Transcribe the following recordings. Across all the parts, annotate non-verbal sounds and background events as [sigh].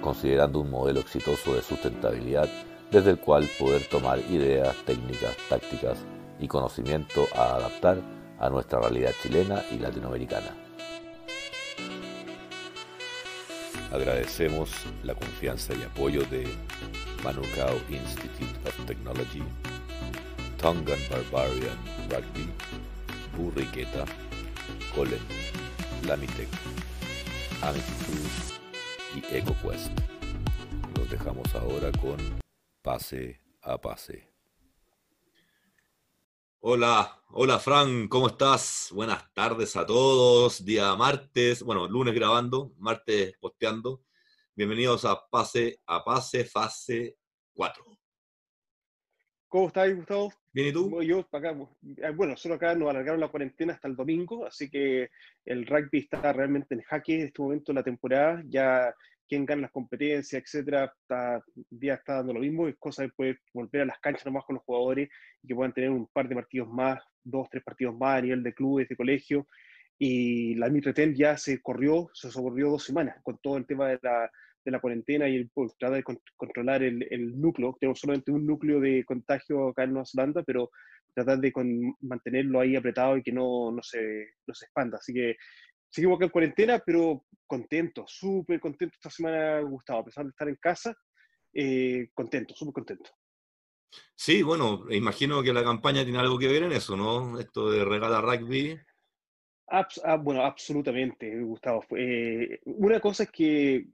considerando un modelo exitoso de sustentabilidad desde el cual poder tomar ideas, técnicas, tácticas y conocimiento a adaptar a nuestra realidad chilena y latinoamericana. Agradecemos la confianza y apoyo de Manukau Institute of Technology, Tongan Barbarian Rugby, Burriqueta, Colen, Lamitec, Amicus y EcoQuest. Los dejamos ahora con Pase a Pase. Hola, hola Fran, ¿cómo estás? Buenas tardes a todos. Día martes, bueno, lunes grabando, martes posteando. Bienvenidos a Pase a Pase, fase 4. ¿Cómo estás, Gustavo? Bien, ¿y tú? Yo, acá, eh, bueno, solo acá nos alargaron la cuarentena hasta el domingo, así que el rugby está realmente en jaque en este momento de la temporada. Ya quien gana las competencias, etcétera, está, día está dando lo mismo. Es cosa de poder volver a las canchas nomás con los jugadores y que puedan tener un par de partidos más, dos, tres partidos más a nivel de clubes, de colegio. Y la Mitreten ya se corrió, se socorrió dos semanas con todo el tema de la, de la cuarentena y el pues, tratar de controlar el, el, núcleo. Tenemos solamente un núcleo de contagio acá en Nueva Zelanda, pero tratar de mantenerlo ahí apretado y que no, no, se, no se expanda. Así que seguimos acá en cuarentena, pero contento, súper contento esta semana, Gustavo, a pesar de estar en casa, eh, contento, súper contento. Sí, bueno, imagino que la campaña tiene algo que ver en eso, ¿no? Esto de regala rugby. Ah, bueno, absolutamente, Gustavo. Eh, una cosa es que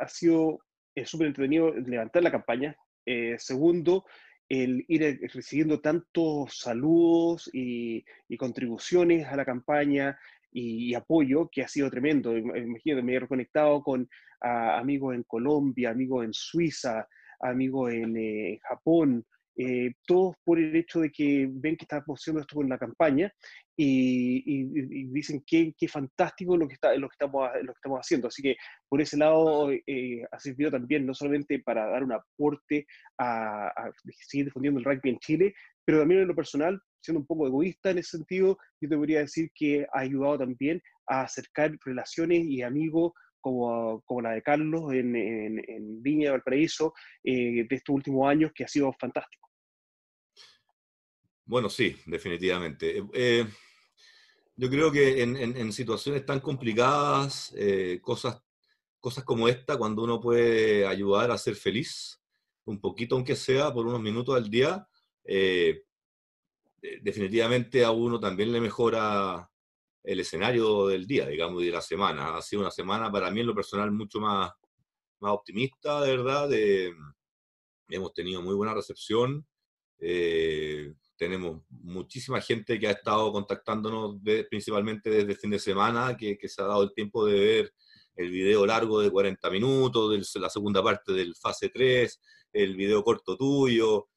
ha sido eh, súper entretenido levantar la campaña. Eh, segundo, el ir recibiendo tantos saludos y, contribuciones a la campaña y, apoyo que ha sido tremendo. Imagínate, me he reconectado con amigos en Colombia, amigos en Suiza, amigos en eh, Japón, eh, todos por el hecho de que ven que estamos haciendo esto con la campaña y, dicen que, qué fantástico lo que, está, lo, que estamos, lo que estamos haciendo. Así que por ese lado eh, ha servido también no solamente para dar un aporte a, seguir difundiendo el rugby en Chile, pero también en lo personal, siendo un poco egoísta en ese sentido, yo debería decir que ha ayudado también a acercar relaciones y amigos como, como, la de Carlos en, Viña Valparaíso eh, de estos últimos años, que ha sido fantástico. Bueno, sí, definitivamente. Eh, eh, yo creo que en, situaciones tan complicadas, eh, cosas, cosas como esta, cuando uno puede ayudar a ser feliz, un poquito aunque sea, por unos minutos al día, definitivamente a uno también le mejora el escenario del día, digamos, y de la semana. Ha sido una semana para mí en lo personal mucho más, más optimista, de verdad. hemos tenido muy buena recepción tenemos muchísima gente que ha estado contactándonos principalmente desde el fin de semana, que, se ha dado el tiempo de ver el video largo de 40 minutos, de la segunda parte del fase 3, el video corto tuyo,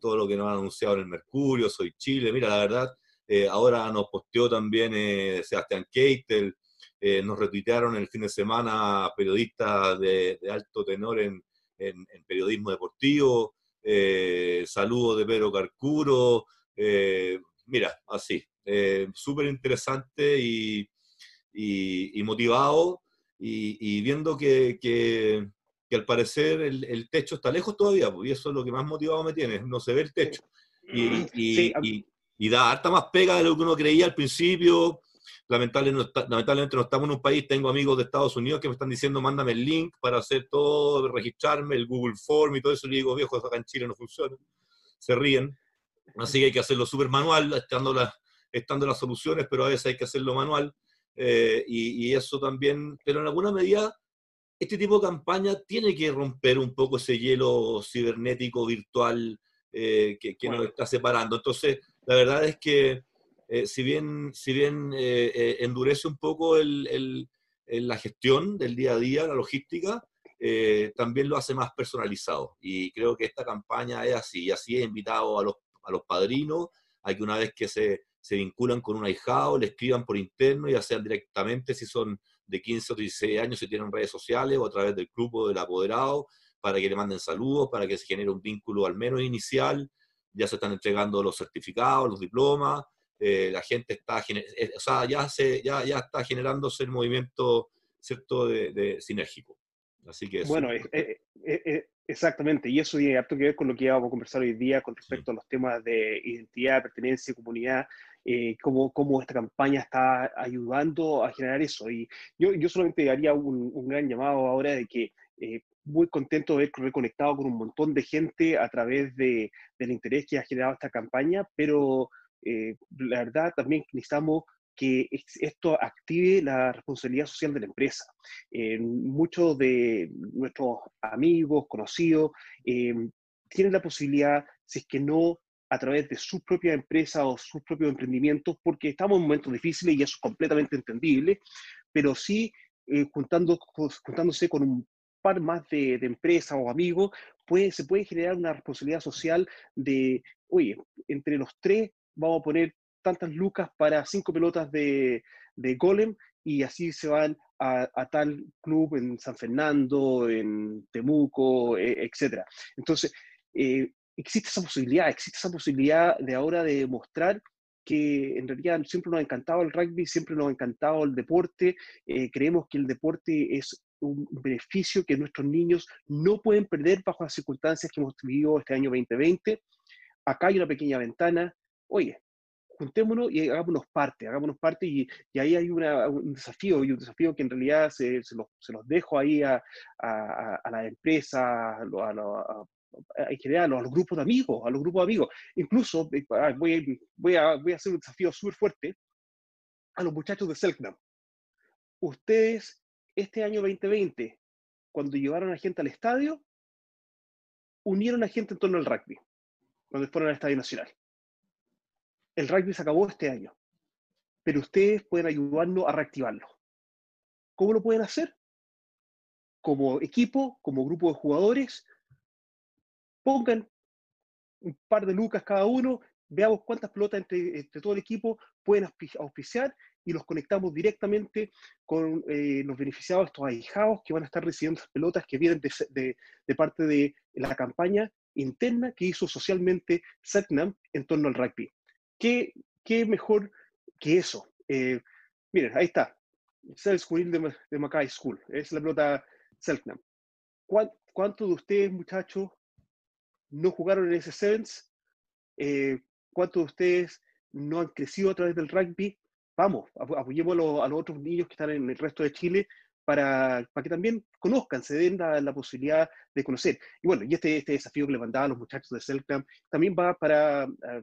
todo lo que nos han anunciado en el Mercurio, Soy Chile. Mira, la verdad, eh, ahora nos posteó también eh, Sebastián Keitel, eh, nos retuitearon el fin de semana periodistas de, alto tenor en, en periodismo deportivo. Eh, saludos de Pedro Carcuro, eh, mira, así, eh, súper interesante y, motivado y, viendo que, al parecer el, techo está lejos todavía, pues, y eso es lo que más motivado me tiene, no se ve el techo. Y, y da harta más pega de lo que uno creía al principio, lamentablemente no estamos en un país, tengo amigos de Estados Unidos que me están diciendo, mándame el link para hacer todo, registrarme, el Google Form y todo eso, y digo, viejo, acá en Chile no funciona, se ríen, así que hay que hacerlo súper manual, estando, estando las soluciones, pero a veces hay que hacerlo manual, eh, y, eso también, pero en alguna medida, este tipo de campaña tiene que romper un poco ese hielo cibernético, virtual, eh, que, que nos está separando. Entonces, la verdad es que eh, si bien, si bien eh, eh, endurece un poco el, la gestión del día a día, la logística, eh, también lo hace más personalizado. Y creo que esta campaña es así, y así he invitado a los, a los padrinos a que una vez que se, se vinculan con un ahijado, le escriban por interno, ya sean directamente si son de 15 o 16 años, si tienen redes sociales o a través del grupo del apoderado, para que le manden saludos, para que se genere un vínculo al menos inicial. Ya se están entregando los certificados, los diplomas, eh, la gente está, eh, o sea, ya, se, ya, ya está generándose el movimiento, ¿cierto?, de, sinérgico. Así que bueno, eh, exactamente, y eso tiene harto que ver con lo que vamos a conversar hoy día con respecto a los temas de identidad, pertenencia, comunidad, cómo, cómo, esta campaña está ayudando a generar eso. Y yo, yo solamente haría un, un gran llamado ahora de que muy contento de haber reconectado con un montón de gente a través de, del interés que ha generado esta campaña, pero eh, la verdad también necesitamos que esto active la responsabilidad social de la empresa. Eh, muchos de nuestros amigos, conocidos, eh, tienen la posibilidad, si es que no a través de su propia empresa o sus propios emprendimientos, porque estamos en momentos difíciles y eso es completamente entendible, pero sí juntando, juntándose con un par más de, de empresas o amigos, puede, se puede generar una responsabilidad social de, oye, entre los tres vamos a poner tantas lucas para cinco pelotas de, de golem y así se van a, tal club en San Fernando, en Temuco, e, etc. Entonces, eh, existe esa posibilidad, existe esa posibilidad de ahora de mostrar que en realidad siempre nos ha encantado el rugby, siempre nos ha encantado el deporte, eh, creemos que el deporte es un beneficio que nuestros niños no pueden perder bajo las circunstancias que hemos vivido este año 2020. Acá hay una pequeña ventana, oye, juntémonos y hagámonos parte, hagámonos parte y, y ahí hay un desafío, y un desafío que en realidad se, se, los, se los, dejo ahí a, a, a empresa, a, en general, a los grupos de amigos, a los grupos de amigos. Incluso eh, ah, voy, voy, a, voy a hacer un desafío súper fuerte a los muchachos de Selknam. Ustedes, este año 2020, cuando llevaron a gente al estadio, unieron a gente en torno al rugby, cuando fueron al Estadio Nacional el rugby se acabó este año, pero ustedes pueden ayudarnos a reactivarlo. ¿Cómo lo pueden hacer? Como equipo, como grupo de jugadores, pongan un par de lucas cada uno, veamos cuántas pelotas entre, todo el equipo pueden auspiciar y los conectamos directamente con eh, los beneficiados, estos ahijados que van a estar recibiendo esas pelotas que vienen de, de parte de la campaña interna que hizo socialmente Setnam en torno al rugby. ¿Qué, qué mejor que eso? Eh, miren, ahí está. Sales de, de Mackay School. Es la pelota Selknam. ¿Cuántos de ustedes, muchachos, no jugaron en ese Sevens? Eh, ¿Cuántos de ustedes no han crecido a través del rugby? Vamos, apoyemos a los, otros niños que están en el resto de Chile para, para que también conozcan, se den la, posibilidad de conocer. Y bueno, y este, este desafío que le mandaba a los muchachos de Selknam también va para, ah,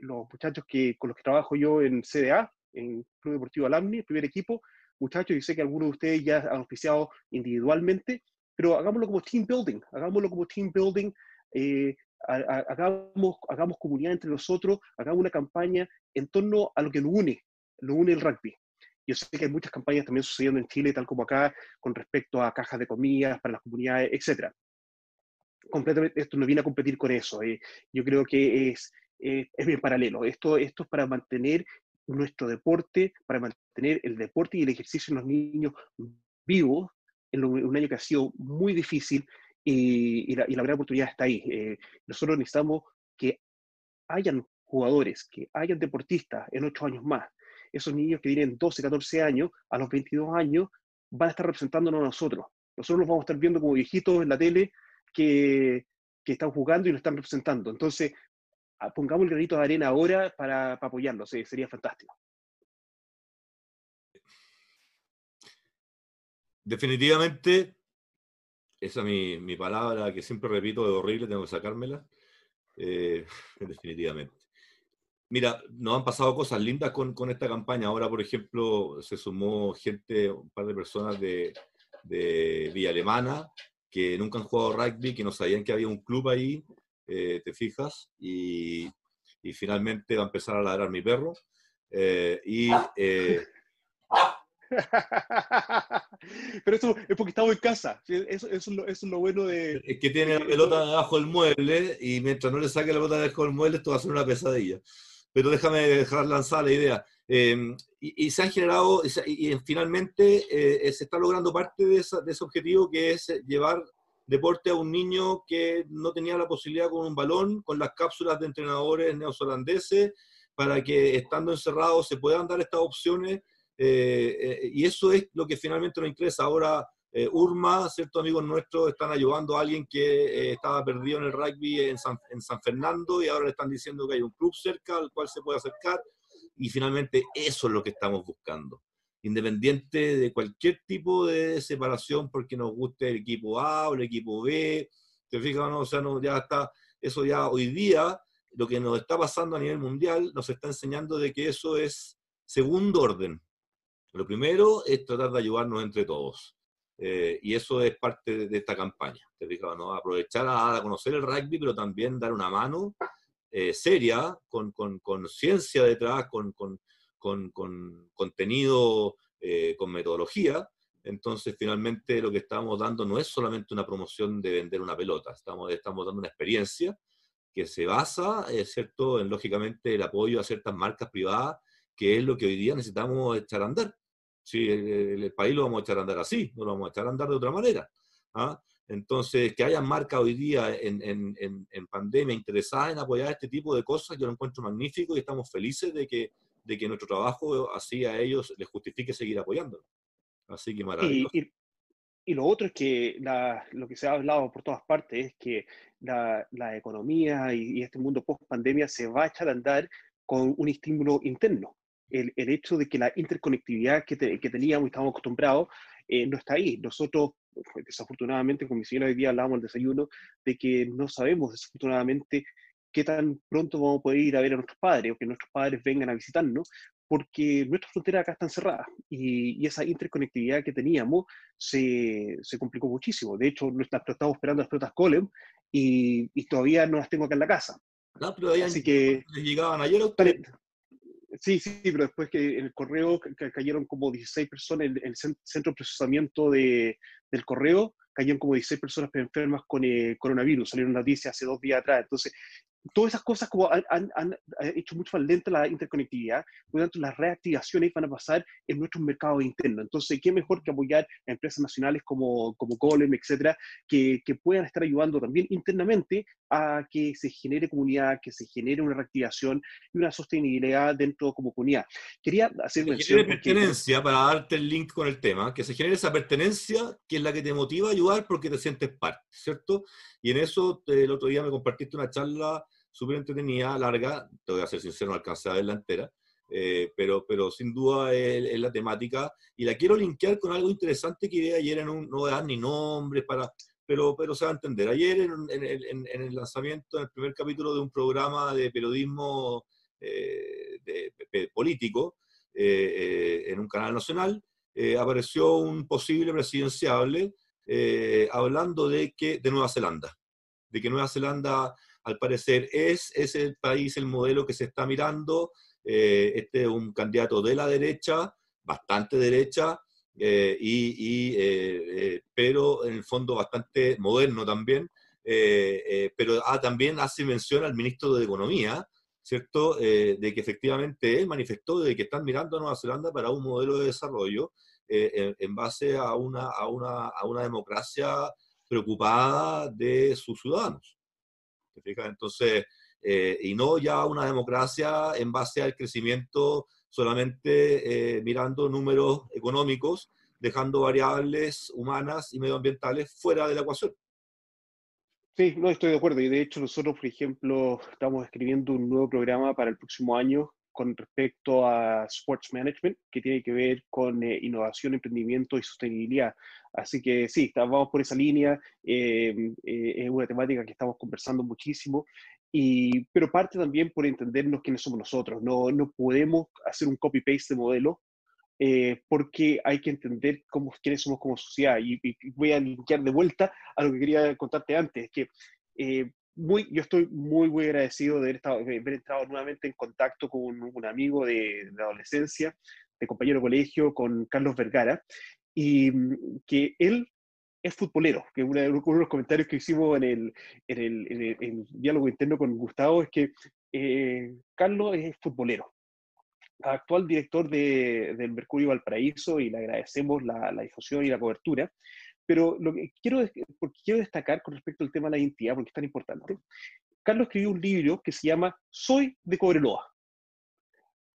los muchachos que, con los que trabajo yo en CDA, en Club Deportivo Alamni, el primer equipo, muchachos, y sé que algunos de ustedes ya han oficiado individualmente, pero hagámoslo como team building, hagámoslo como team building, eh, hagamos, hagamos comunidad entre nosotros, hagamos una campaña en torno a lo que nos une, lo une el rugby. Yo sé que hay muchas campañas también sucediendo en Chile, tal como acá, con respecto a cajas de comidas para las comunidades, etc. Completamente, esto no viene a competir con eso. Eh. Yo creo que es, eh, es bien paralelo. Esto, esto es para mantener nuestro deporte, para mantener el deporte y el ejercicio en los niños vivos en un año que ha sido muy difícil y, la, gran oportunidad está ahí. Eh, nosotros necesitamos que hayan jugadores, que hayan deportistas en ocho años más. Esos niños que tienen 12, 14 años, a los 22 años, van a estar representándonos a nosotros. Nosotros los vamos a estar viendo como viejitos en la tele que, que están jugando y nos están representando. Entonces, pongamos el granito de arena ahora para, para apoyarlo, sería fantástico. Definitivamente, esa es mi, mi, palabra que siempre repito, de horrible, tengo que sacármela. Eh, [laughs] definitivamente. Mira, nos han pasado cosas lindas con, con, esta campaña. Ahora, por ejemplo, se sumó gente, un par de personas de, de Villa Alemana, que nunca han jugado rugby, que no sabían que había un club ahí, eh, te fijas, y, finalmente va a empezar a ladrar mi perro. Eh, y, eh, [laughs] Pero eso es porque estamos en casa. Eso, es, lo, bueno de. Es que tiene la pelota debajo del mueble y mientras no le saque la pelota debajo del mueble, esto va a ser una pesadilla. Pero déjame dejar lanzar la idea. Em, y, se han generado, y, finalmente eh, se está logrando parte de, de, ese objetivo que es llevar deporte a un niño que no tenía la posibilidad con un balón, con las cápsulas de entrenadores neozelandeses, para que estando encerrados se puedan dar estas opciones. Eh, eh, y eso es lo que finalmente nos interesa. Ahora, eh, Urma, ciertos amigos nuestros, están ayudando a alguien que estaba perdido en el rugby en San, en San Fernando y ahora le están diciendo que hay un club cerca al cual se puede acercar. Y finalmente eso es lo que estamos buscando independiente de cualquier tipo de separación porque nos guste el equipo A o el equipo B, ¿te fijas? No? O sea, no, ya está, eso ya hoy día, lo que nos está pasando a nivel mundial, nos está enseñando de que eso es segundo orden. Lo primero es tratar de ayudarnos entre todos. Eh, y eso es parte de, esta campaña. ¿te fijas? No? Aprovechar a, conocer el rugby, pero también dar una mano eh, seria, con, con, ciencia detrás, con, con con, contenido, eh, con metodología. Entonces, finalmente, lo que estamos dando no es solamente una promoción de vender una pelota, estamos, estamos dando una experiencia que se basa, es cierto, en lógicamente el apoyo a ciertas marcas privadas, que es lo que hoy día necesitamos echar a andar. Si el, país lo vamos a echar a andar así, no lo vamos a echar a andar de otra manera. ¿ah? Entonces, que haya marcas hoy día en, en, en, pandemia interesadas en apoyar este tipo de cosas, yo lo encuentro magnífico y estamos felices de que de que nuestro trabajo así a ellos les justifique seguir apoyándonos. Así que maravilloso. Y, y, lo otro es que lo que se ha hablado por todas partes es que la, la economía y, este mundo post pandemia se va a echar a andar con un estímulo interno. El, el hecho de que la interconectividad que, que teníamos y estábamos acostumbrados eh, no está ahí. Nosotros, desafortunadamente, con mi señora hoy día hablábamos al desayuno, de que no sabemos desafortunadamente qué tan pronto vamos a poder ir a ver a nuestros padres o que nuestros padres vengan a visitarnos, porque nuestras fronteras acá están cerradas y, y esa interconectividad que teníamos se, se, complicó muchísimo. De hecho, estamos esperando las pelotas Colem y, y, todavía no las tengo acá en la casa. No, pero Así que llegaban ayer Sí, sí, pero después que en el correo cayeron como 16 personas, en el centro de procesamiento de, del correo cayeron como 16 personas enfermas con eh, coronavirus, salieron noticias hace dos días atrás. Entonces, todas esas cosas como han, han, hecho mucho más lenta la interconectividad, por lo tanto las reactivaciones van a pasar en nuestros mercados internos. Entonces, ¿qué mejor que apoyar a empresas nacionales como, como Golem, etcétera, que, que, puedan estar ayudando también internamente a que se genere comunidad, que se genere una reactivación y una sostenibilidad dentro como comunidad. Quería hacer que genere pertenencia, para darte el link con el tema, que se genere esa pertenencia que es la que te motiva a ayudar porque te sientes parte, ¿cierto? Y en eso el otro día me compartiste una charla súper entretenida, larga, te voy a ser sincero, no alcancé a verla entera, eh, pero, pero sin duda es, la temática y la quiero linkear con algo interesante que vi ayer en un, no voy a dar ni nombres para, pero, pero se va a entender. Ayer en, el lanzamiento, en el primer capítulo de un programa de periodismo eh, de, político eh, en un canal nacional, apareció un posible presidenciable hablando de, que, de Nueva Zelanda, de que Nueva Zelanda al parecer es, es el país, el modelo que se está mirando. Eh, este es un candidato de la derecha, bastante derecha, eh, y, eh, pero en el fondo bastante moderno también, pero ah, también hace mención al ministro de Economía, ¿cierto? de que efectivamente él manifestó de que están mirando a Nueva Zelanda para un modelo de desarrollo en, en, base a una, a, una, a una democracia preocupada de sus ciudadanos. Entonces, eh, y no ya una democracia en base al crecimiento solamente eh, mirando números económicos, dejando variables humanas y medioambientales fuera de la ecuación. Sí, no estoy de acuerdo. Y de hecho nosotros, por ejemplo, estamos escribiendo un nuevo programa para el próximo año con respecto a sports management, que tiene que ver con eh, innovación, emprendimiento y sostenibilidad. Así que sí, vamos por esa línea, em, eh, es una temática que estamos conversando muchísimo, y, pero parte también por entendernos quiénes somos nosotros. No, no podemos hacer un copy-paste de modelo, eh, porque hay que entender cómo, quiénes somos como sociedad. Y, voy a linkear de vuelta a lo que quería contarte antes, que muy, yo estoy muy, muy agradecido de haber, estado, haber entrado nuevamente en contacto con un, amigo de, de, adolescencia, compañero de colegio con Carlos Vergara, y mm, que él es futbolero, que uno de los comentarios que hicimos en el, en el, diálogo interno con Gustavo es que eh, Carlos es futbolero, actual director de, del Mercurio Valparaíso y le agradecemos la, la, difusión y la cobertura. Pero lo que quiero, porque quiero destacar con respecto al tema de la identidad, porque es tan importante, Carlos escribió un libro que se llama Soy de Cobreloa.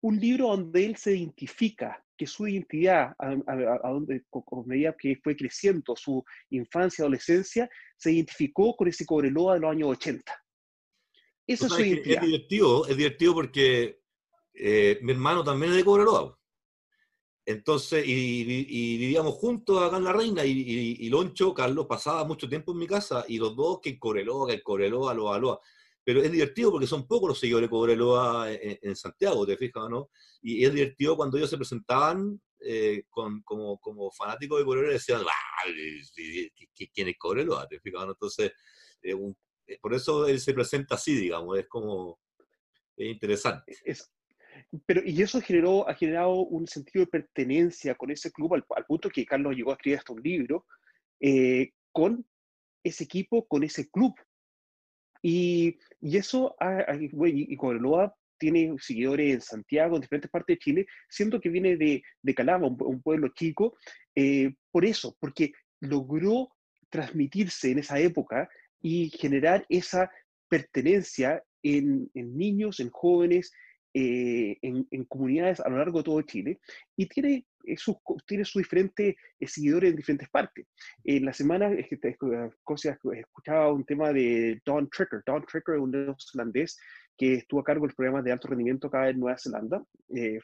Un libro donde él se identifica que su identidad, a, donde, con medida que fue creciendo su infancia, adolescencia, se identificó con ese Cobreloa de los años 80. Eso es su identidad. Es divertido, es divertido porque eh, mi hermano también es de Cobreloa. Entonces, y, vivíamos juntos acá en La Reina, y, Loncho, Carlos, pasaba mucho tiempo en mi casa, y los dos, que el Cobreloa, que el Cobreloa, lo Aloa. Pero es divertido porque son pocos los seguidores de Cobreloa en, Santiago, ¿te fijas, no? Y es divertido cuando ellos se presentaban eh, como, fanáticos de Cobreloa y decían, ¿quién es Cobreloa? ¿Te fijas, no? Entonces, eh, por eso él se presenta así, digamos, es como, es interesante. Es, pero, y eso generó, ha generado un sentido de pertenencia con ese club, al, punto que Carlos llegó a escribir hasta un libro, eh, con ese equipo, con ese club. Y, y eso, y, y Cobreloa tiene seguidores en Santiago, en diferentes partes de Chile, siento que viene de, de Calama, un, pueblo chico, eh, por eso, porque logró transmitirse en esa época y generar esa pertenencia en, en niños, en jóvenes, eh, en, comunidades a lo largo de todo Chile y tiene eh, sus tiene sus diferentes eh, seguidores en diferentes partes. En la semana escuchaba un tema de Don Tricker. Don Tricker es un neozelandés que estuvo a cargo del programa de alto rendimiento acá en Nueva Zelanda.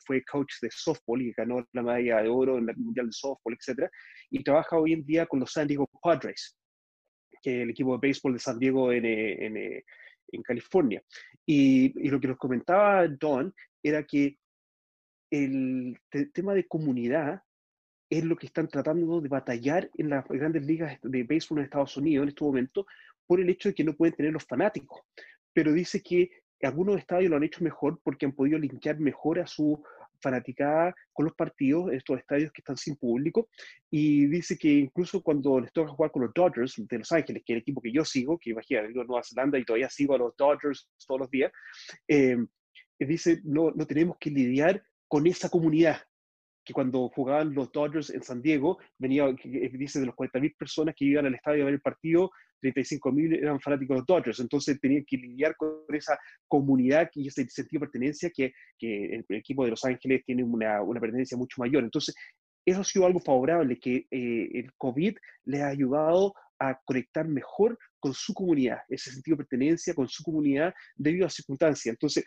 fue coach de softball y ganó la medalla de oro en el Mundial de Softball, etc. Y trabaja hoy en día con los San Diego Padres, que es el equipo de béisbol de San Diego en, en, en California. Y, lo que nos comentaba Don era que el tema de comunidad es lo que están tratando de batallar en las grandes ligas de béisbol en Estados Unidos en este momento por el hecho de que no pueden tener los fanáticos. Pero dice que algunos estadios lo han hecho mejor porque han podido linkear mejor a su, fanaticada con los partidos, estos estadios que están sin público, y dice que incluso cuando les toca jugar con los Dodgers de Los Ángeles, que es el equipo que yo sigo, que imagínate, vivo en Nueva Zelanda y todavía sigo a los Dodgers todos los días, eh, dice, no, no tenemos que lidiar con esa comunidad, que cuando jugaban los Dodgers en San Diego, venía, dice, de los 40.000 personas que iban al estadio a ver el partido, 35.000 eran fanáticos de los Dodgers, entonces tenían que lidiar con esa comunidad y ese sentido de pertenencia que, que el, equipo de Los Ángeles tiene una, una, pertenencia mucho mayor. Entonces, eso ha sido algo favorable, que eh, el COVID les ha ayudado a conectar mejor con su comunidad, ese sentido de pertenencia con su comunidad debido a circunstancias. Entonces,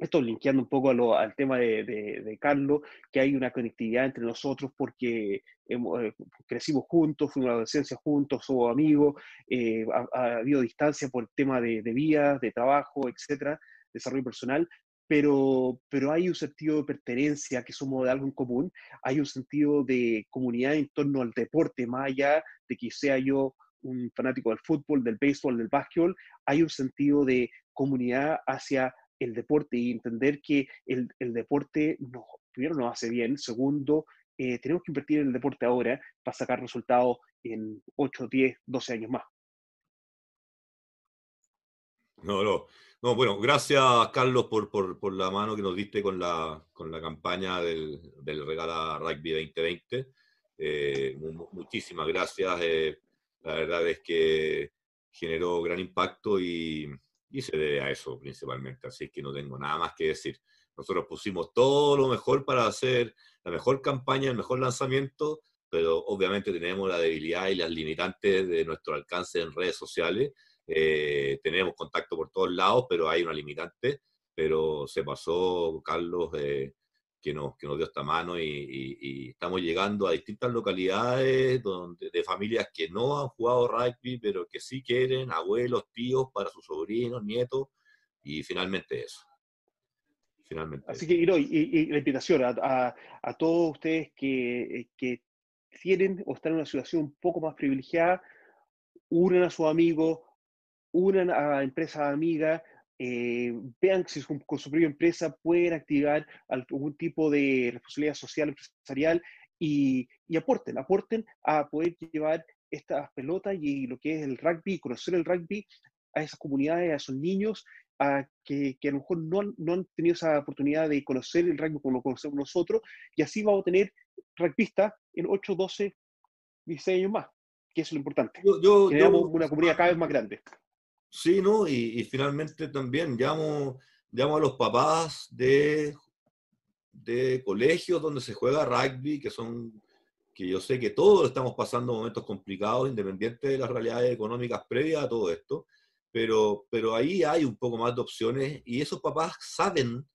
esto linkeando un poco al tema de, Carlos, que hay una conectividad entre nosotros porque hemos, eh, crecimos juntos, fuimos a la adolescencia juntos, somos amigos, eh, ha, habido distancia por el tema de, de vida, de trabajo, etcétera, desarrollo personal, pero, pero hay un sentido de pertenencia, que somos de algo en común, hay un sentido de comunidad en torno al deporte, más allá de que sea yo un fanático del fútbol, del béisbol, del básquetbol, hay un sentido de comunidad hacia el deporte y entender que el, el deporte nos, primero nos hace bien, segundo, eh, tenemos que invertir en el deporte ahora para sacar resultados en 8, 10, 12 años más. No, no. No, bueno, gracias Carlos por, por, por, la mano que nos diste con la, con la campaña del, del Regala Rugby 2020. Eh, muchísimas gracias. Eh, la verdad es que generó gran impacto y, y se debe a eso principalmente, así que no tengo nada más que decir. Nosotros pusimos todo lo mejor para hacer la mejor campaña, el mejor lanzamiento, pero obviamente tenemos la debilidad y las limitantes de nuestro alcance en redes sociales. Eh, tenemos contacto por todos lados, pero hay una limitante. Pero se pasó, Carlos, eh, que nos, que nos dio esta mano y, estamos llegando a distintas localidades donde, de familias que no han jugado rugby, pero que sí quieren, abuelos, tíos, para sus sobrinos, nietos, y finalmente eso. Finalmente Así que, y, y, la invitación a, a, todos ustedes que, que tienen o están en una situación un poco más privilegiada, unan a sus amigos, unan a empresas amigas, eh, vean si con, su propia empresa pueden activar algún tipo de responsabilidad social empresarial y, y, aporten, aporten a poder llevar estas pelotas y lo que es el rugby, conocer el rugby a esas comunidades, a esos niños, a que, que, a lo mejor no, no, han tenido esa oportunidad de conocer el rugby como lo conocemos nosotros, y así vamos a tener rugbyistas en 8, 12, 16 años más, que es lo importante. Yo, una comunidad cada vez más grande. Sí, ¿no? Y, finalmente también llamo, llamo a los papás de, de colegios donde se juega rugby, que son que yo sé que todos estamos pasando momentos complicados, independiente de las realidades económicas previas a todo esto, pero, pero ahí hay un poco más de opciones y esos papás saben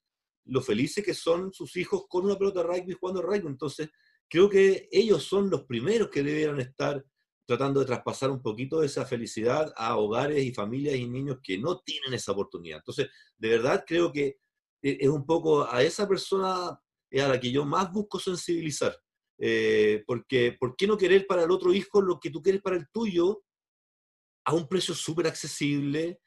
lo felices que son sus hijos con una pelota de rugby jugando rugby. Entonces, creo que ellos son los primeros que debieran estar tratando de traspasar un poquito de esa felicidad a hogares y familias y niños que no tienen esa oportunidad. Entonces, de verdad creo que e, es un poco a esa persona a la que yo más busco sensibilizar. Eh, porque, ¿por qué no querer para el otro hijo lo que tú quieres para el tuyo a un precio súper accesible,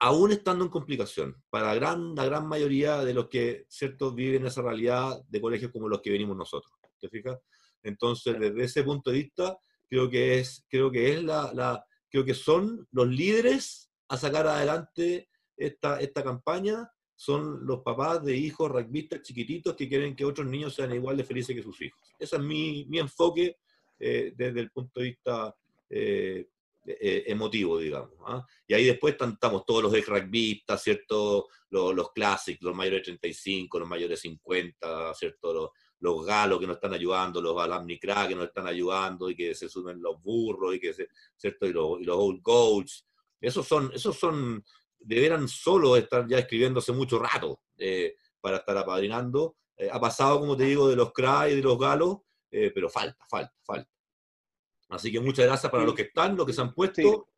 aún estando en complicación, para la gran, la gran mayoría de los que ciertos viven esa realidad de colegios como los que venimos nosotros. ¿Te fijas? Entonces, desde ese punto de vista, creo que es, creo que es la, creo que son los líderes a sacar adelante esta, esta campaña, son los papás de hijos rugbyistas chiquititos que quieren que otros niños sean igual de felices que sus hijos. Ese es mi, mi enfoque eh, desde el punto de vista eh, eh, emotivo, digamos. ¿ah? Y ahí después estamos todos los ex rugbyistas, ¿cierto? Los, los clásicos, los mayores de 35, los mayores de 50, ¿cierto? Los, los galos que nos están ayudando, los alamnicra que nos están ayudando y que se sumen los burros y que se, ¿cierto? Y los, los old goats. Esos son, esos son, deberán solo estar ya escribiendo hace mucho rato eh, para estar apadrinando. Eh, ha pasado, como te digo, de los cry y de los galos, pero falta, falta, falta. Así que muchas gracias para los que están, los que se han puesto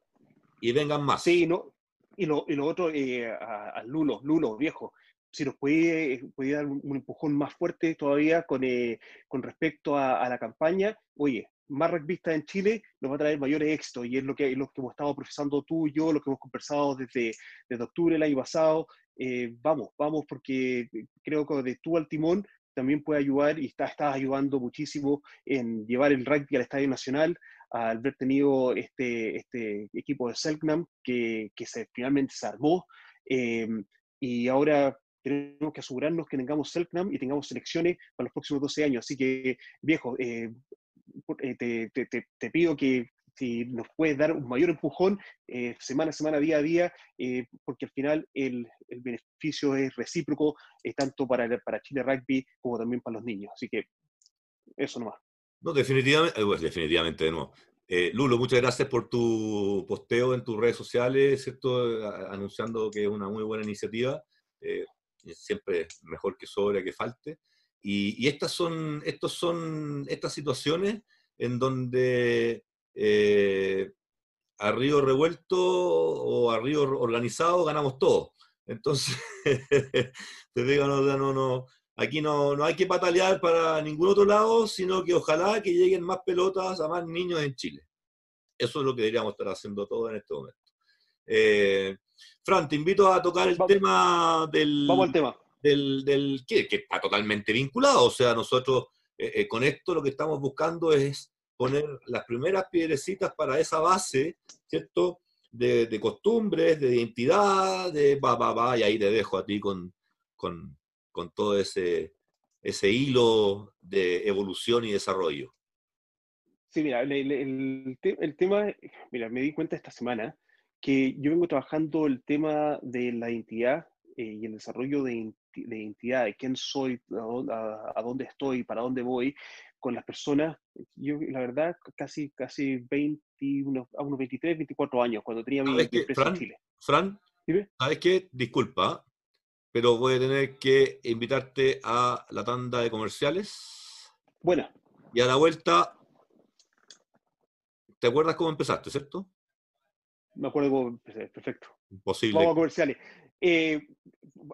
y vengan más. Sí, no, y, lo, y lo otro, eh, a, Lulo, Lulo, viejo, si nos puede, puede dar un, empujón más fuerte todavía con, eh, con respecto a, la campaña, oye, más rugbyistas en Chile nos va a traer mayores éxitos y es lo que, lo que hemos estado profesando tú yo, lo que hemos conversado desde, desde octubre del año pasado. Eh, vamos, vamos, porque creo que de tú al timón también puede ayudar y está, está ayudando muchísimo en llevar el rugby al Estadio Nacional, al haber tenido este, este equipo de Selknam que, que se, finalmente se armó. Eh, y ahora tenemos que asegurarnos que tengamos Selknam y tengamos selecciones para los próximos 12 años. Así que, viejo, eh, eh, te, pido que si nos puedes dar un mayor empujón eh, semana a semana, día a día, porque al final el, beneficio es recíproco, tanto para, para Chile Rugby como también para los niños. Así que eso nomás. No, definitivamente, pues definitivamente no. Lulo, muchas gracias por tu posteo en tus redes sociales, ¿cierto? anunciando que es una muy buena iniciativa. Siempre mejor que sobre que falte. Y, y, estas son, estos son estas situaciones en donde eh, revuelto o a organizado ganamos todo. Entonces, [laughs] te digo, no, no, no, aquí no, no hay que patalear para ningún otro lado, sino que ojalá que lleguen más pelotas a más niños en Chile. Eso es lo que deberíamos estar haciendo todo en este momento. Eh, Fran, te invito a tocar el tema del... Vamos al tema. Del, del que, que, está totalmente vinculado. O sea, nosotros eh, con esto lo que estamos buscando es poner las primeras piedrecitas para esa base, ¿cierto? De, de costumbres, de identidad, de va, va, va, y ahí te dejo a ti con, con, con todo ese, ese hilo de evolución y desarrollo. Sí, mira, el, el, el, tema, mira, me di cuenta esta semana que yo vengo trabajando el tema de la identidad eh, y el desarrollo de, de, identidad, de quién soy, a, a, dónde estoy, para dónde voy, con las personas, yo la verdad, casi, casi 21, a unos 23, 24 años, cuando tenía mi, empresa Fran, en Chile. Fran, ¿sabes qué? Disculpa, pero voy a tener que invitarte a la tanda de comerciales. Buena. Y a la vuelta, ¿te acuerdas cómo empezaste, cierto? Me acuerdo cómo empecé, perfecto. Imposible. Vamos a comerciales. Eh,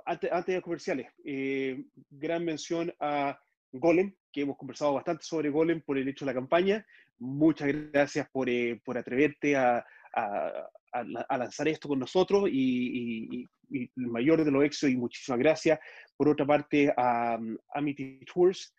antes, antes, de comerciales, eh, gran mención a Golem, que hemos conversado bastante sobre Golem por el hecho de la campaña. Muchas gracias por, eh, por atreverte a, a, lanzar esto con nosotros y, el mayor de los éxitos y muchísimas gracias. Por otra parte, a, Amity Tours.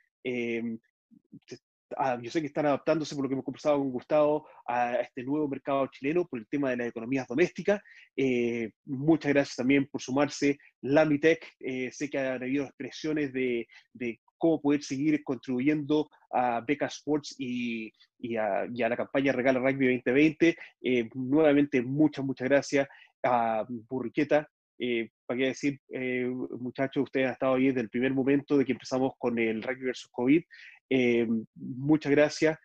Eh, yo sé que están adaptándose por lo que hemos conversado con Gustavo a este nuevo mercado chileno por el tema de las economías domésticas. Eh, muchas gracias también por sumarse. Lamitec, eh, sé que ha habido expresiones de, de, cómo poder seguir contribuyendo a Beca Sports y, y, a, la campaña Regala Rugby 2020. Eh, nuevamente, muchas, muchas gracias a Burriqueta. Eh, para qué decir, eh, muchachos, ustedes han estado ahí desde el primer momento de que empezamos con el rugby versus COVID. muchas gracias.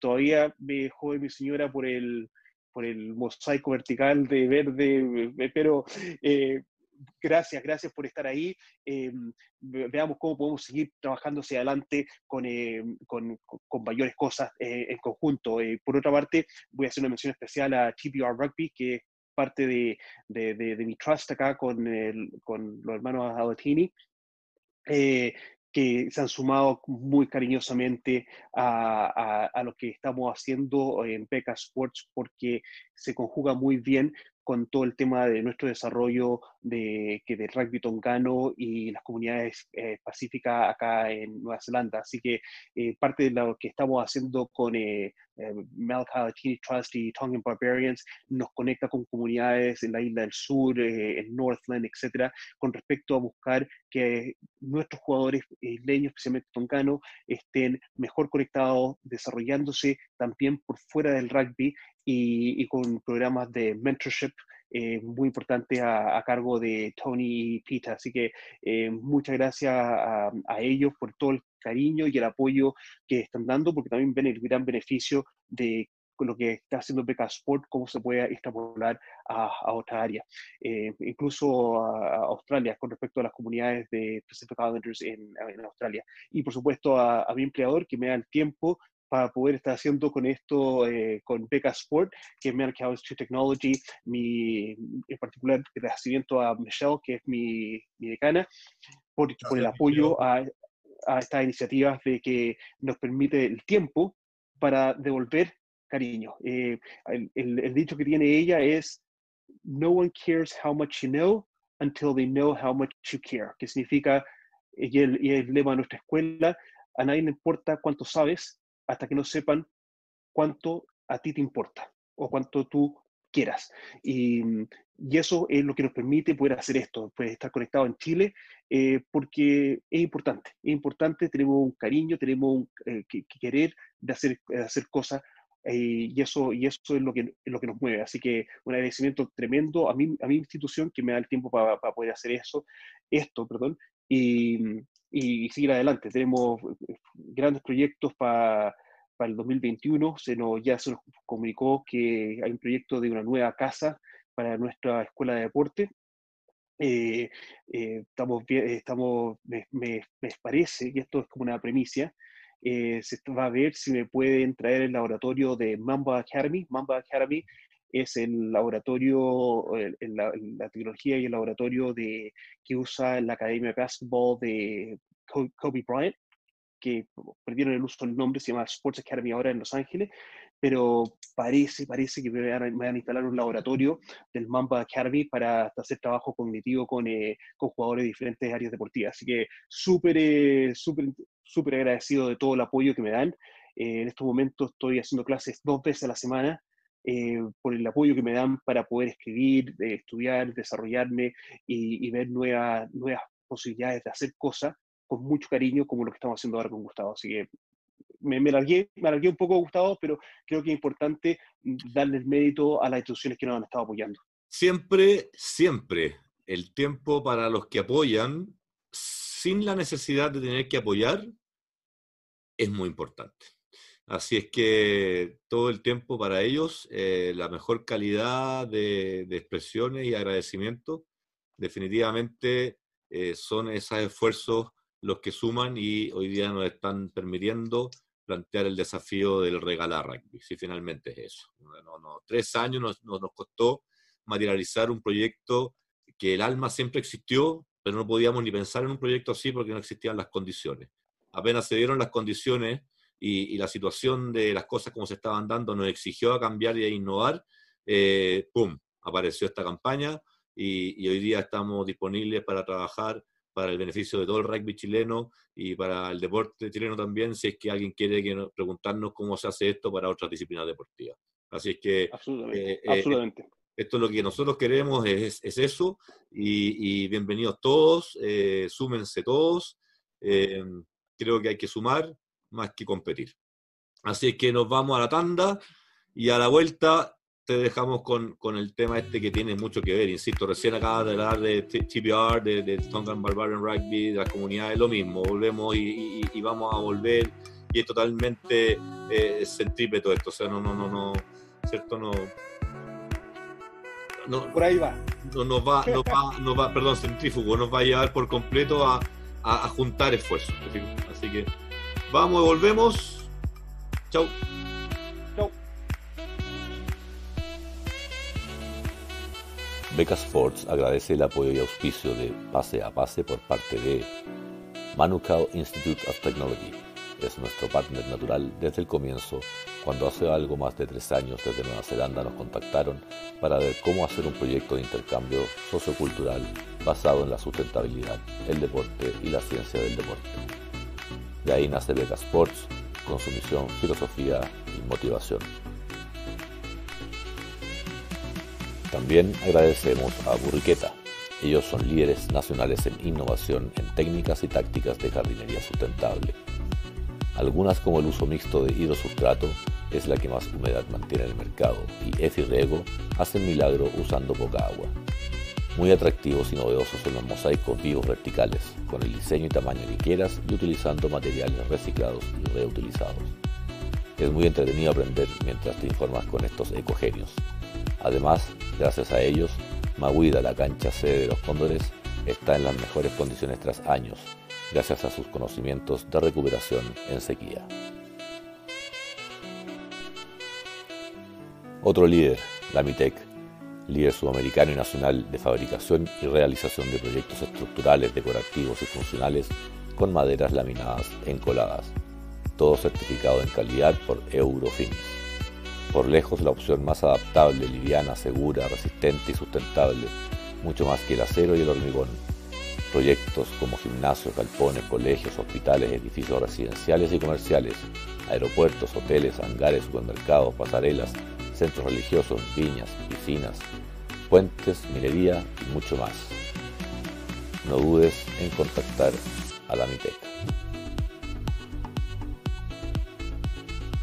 todavía me jode mi señora por el, por el mosaico vertical de verde, pero gracias, gracias por estar ahí. Eh, veamos cómo podemos seguir trabajando hacia adelante con, eh, con, con mayores cosas eh, en conjunto. por otra parte, voy a hacer una mención especial a TPR Rugby, que es parte de, de, de, mi trust acá con, con los hermanos Alatini. que se han sumado muy cariñosamente a, a, a, lo que estamos haciendo en Beca Sports porque se conjuga muy bien con todo el tema de nuestro desarrollo de, que de rugby tongano y las comunidades eh, pacíficas acá en Nueva Zelanda. Así que eh, parte de lo que estamos haciendo con eh, eh Trust y Tongan Barbarians nos conecta con comunidades en la isla del sur, en Northland, etcétera, con respecto a buscar que nuestros jugadores isleños, especialmente tonganos, estén mejor conectados, desarrollándose también por fuera del rugby y, con programas de mentorship eh, muy importantes a, cargo de Tony y Pita. Así que eh, muchas gracias a, ellos por todo el cariño y el apoyo que están dando, porque también ven el gran beneficio de lo que está haciendo Beca Sport, cómo se puede extrapolar a, a otra área, eh, incluso a, Australia, con respecto a las comunidades de Pacific Islanders en, en Australia. Y por supuesto a, mi empleador, que me da el tiempo para poder estar haciendo con esto, eh, con Beca Sport, que es American to Technology, mi, en particular agradecimiento a Michelle, que es mi, mi decana, por, por el apoyo a, a estas iniciativas de que nos permite el tiempo para devolver cariño. Eh, el, el, dicho que tiene ella es, no one cares how much you know until they know how much you care, que significa, y el, y el lema de nuestra escuela, a nadie le importa cuánto sabes, hasta que no sepan cuánto a ti te importa o cuánto tú quieras. Y, y, eso es lo que nos permite poder hacer esto, pues estar conectado en Chile, eh, porque es importante, es importante, tenemos un cariño, tenemos un, eh, que, querer hacer, de hacer cosas. Eh, y, eso, y eso es lo que, lo que nos mueve. Así que un agradecimiento tremendo a mi, a mi institución que me da el tiempo para, para poder hacer eso, esto, perdón, y, y seguir adelante. Tenemos grandes proyectos para para el 2021. Se nos, ya se nos comunicó que hay un proyecto de una nueva casa para nuestra escuela de deporte. Eh, eh, estamos, estamos me, me, parece que esto es como una premisa. Eh, se va a ver si me pueden traer el laboratorio de Mamba Academy. Mamba Academy es el laboratorio, la, tecnología y el laboratorio de, que usa la Academia de Basketball de Kobe Bryant que perdieron el uso del nombre, se llama Sports Academy ahora en Los Ángeles, pero parece, parece que me van, a, instalar un laboratorio del Mamba Academy para hacer trabajo cognitivo con, eh, con jugadores de diferentes áreas deportivas. Así que súper, eh, súper, súper agradecido de todo el apoyo que me dan. Eh, en estos momentos estoy haciendo clases dos veces a la semana. Por el apoyo que me dan para poder escribir, estudiar, desarrollarme y, y ver nuevas, nuevas posibilidades de hacer cosas con mucho cariño como lo que estamos haciendo ahora con Gustavo. Así que me, me, largué, me largué un poco, Gustavo, pero creo que es importante darle el mérito a las instituciones que nos han estado apoyando. Siempre, siempre el tiempo para los que apoyan, sin la necesidad de tener que apoyar, es muy importante. Así es que todo el tiempo para ellos, eh, la mejor calidad de, de, expresiones y agradecimiento, definitivamente eh, son esos esfuerzos los que suman y hoy día nos están permitiendo plantear el desafío del regalar rugby, si finalmente es eso. No, tres años nos, nos, costó materializar un proyecto que el alma siempre existió, pero no podíamos ni pensar en un proyecto así porque no existían las condiciones. Apenas se dieron las condiciones y, y la situación de las cosas como se estaban dando nos exigió a cambiar y a innovar, eh, ¡pum!, apareció esta campaña y, hoy día estamos disponibles para trabajar para el beneficio de todo el rugby chileno y para el deporte chileno también, si es que alguien quiere que preguntarnos cómo se hace esto para otras disciplinas deportivas. Así es que absolutamente, absolutamente. esto es lo que nosotros queremos, es, es eso, y, bienvenidos todos, súmense todos. creo que hay que sumar más que competir. Así es que nos vamos a la tanda y a la vuelta te dejamos con, con el tema este que tiene mucho que ver. Insisto, recién acabas de hablar de TPR, de, de Tongan Barbarian Rugby, de las comunidades, lo mismo. Volvemos y, y, vamos a volver y es totalmente eh, centrípeto esto. O sea, no, no, no, no, ¿cierto? No. no por ahí va. No, nos va, nos va, nos va, perdón, centrífugo, nos va a llevar por completo a, a, a juntar esfuerzos. Así que vamos y volvemos. Chau. Chau. Beca Sports agradece el apoyo y auspicio de Pase a Pase por parte de Manukau Institute of Technology. Es nuestro partner natural desde el comienzo, cuando hace algo más de tres años desde Nueva Zelanda nos contactaron para ver cómo hacer un proyecto de intercambio sociocultural basado en la sustentabilidad, el deporte y la ciencia del deporte. De ahí nace Beca Sports, con su misión, filosofía y motivación. También agradecemos a Burriqueta. Ellos son líderes nacionales en innovación en técnicas y tácticas de jardinería sustentable. Algunas como el uso mixto de hidrosustrato es la que más humedad mantiene en el mercado y Efirrego hacen milagro usando poca agua. Muy atractivos y novedosos son los mosaicos vivos verticales, con el diseño y tamaño que quieras y utilizando materiales reciclados y reutilizados. Es muy entretenido aprender mientras te informas con estos ecogenios. Además, gracias a ellos, Maguida, la cancha sede de los cóndores, está en las mejores condiciones tras años, gracias a sus conocimientos de recuperación en sequía. Otro líder, la MITEC, líder sudamericano y nacional de fabricación y realización de proyectos estructurales, decorativos y funcionales con maderas laminadas encoladas, todo certificado en calidad por Eurofins. Por lejos la opción más adaptable, liviana, segura, resistente y sustentable, mucho más que el acero y el hormigón. Proyectos como gimnasios, galpones, colegios, hospitales, edificios residenciales y comerciales, aeropuertos, hoteles, hangares, supermercados, pasarelas, centros religiosos, viñas, piscinas, puentes, minería y mucho más. No dudes en contactar a la MITEC.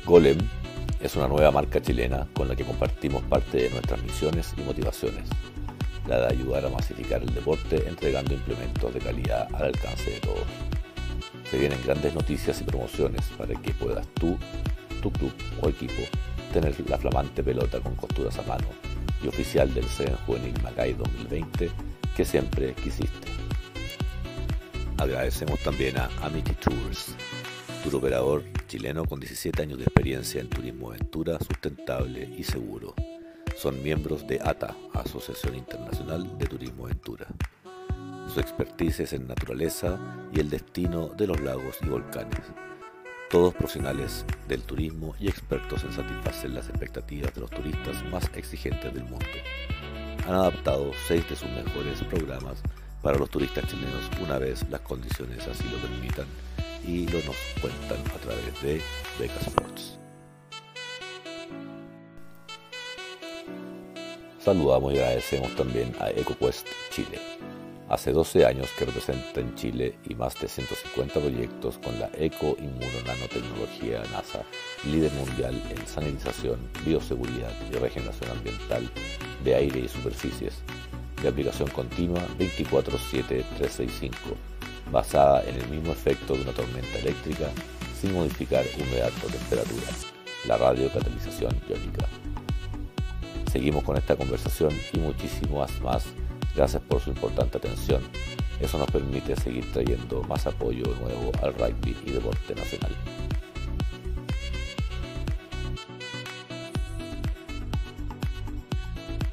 Golem es una nueva marca chilena con la que compartimos parte de nuestras misiones y motivaciones, la de ayudar a masificar el deporte entregando implementos de calidad al alcance de todos. Se vienen grandes noticias y promociones para que puedas tú, tu club o equipo tener la flamante pelota con costuras a mano y oficial del CEN Juvenil Macay 2020 que siempre quisiste. Agradecemos también a Amity Tours, tour operador chileno con 17 años de experiencia en turismo aventura sustentable y seguro. Son miembros de ATA, Asociación Internacional de Turismo Aventura. Su expertise es en naturaleza y el destino de los lagos y volcanes todos profesionales del turismo y expertos en satisfacer las expectativas de los turistas más exigentes del mundo. Han adaptado seis de sus mejores programas para los turistas chilenos una vez las condiciones así lo permitan y lo nos cuentan a través de Beca Sports. Saludamos y agradecemos también a EcoQuest Chile Hace 12 años que representa en Chile y más de 150 proyectos con la Eco Nanotecnología NASA, líder mundial en sanitización, bioseguridad y regeneración ambiental de aire y superficies, de aplicación continua 24-7-365, basada en el mismo efecto de una tormenta eléctrica sin modificar humedad o temperatura, la radiocatalización iónica. Seguimos con esta conversación y muchísimas más Gracias por su importante atención. Eso nos permite seguir trayendo más apoyo nuevo al rugby y deporte nacional.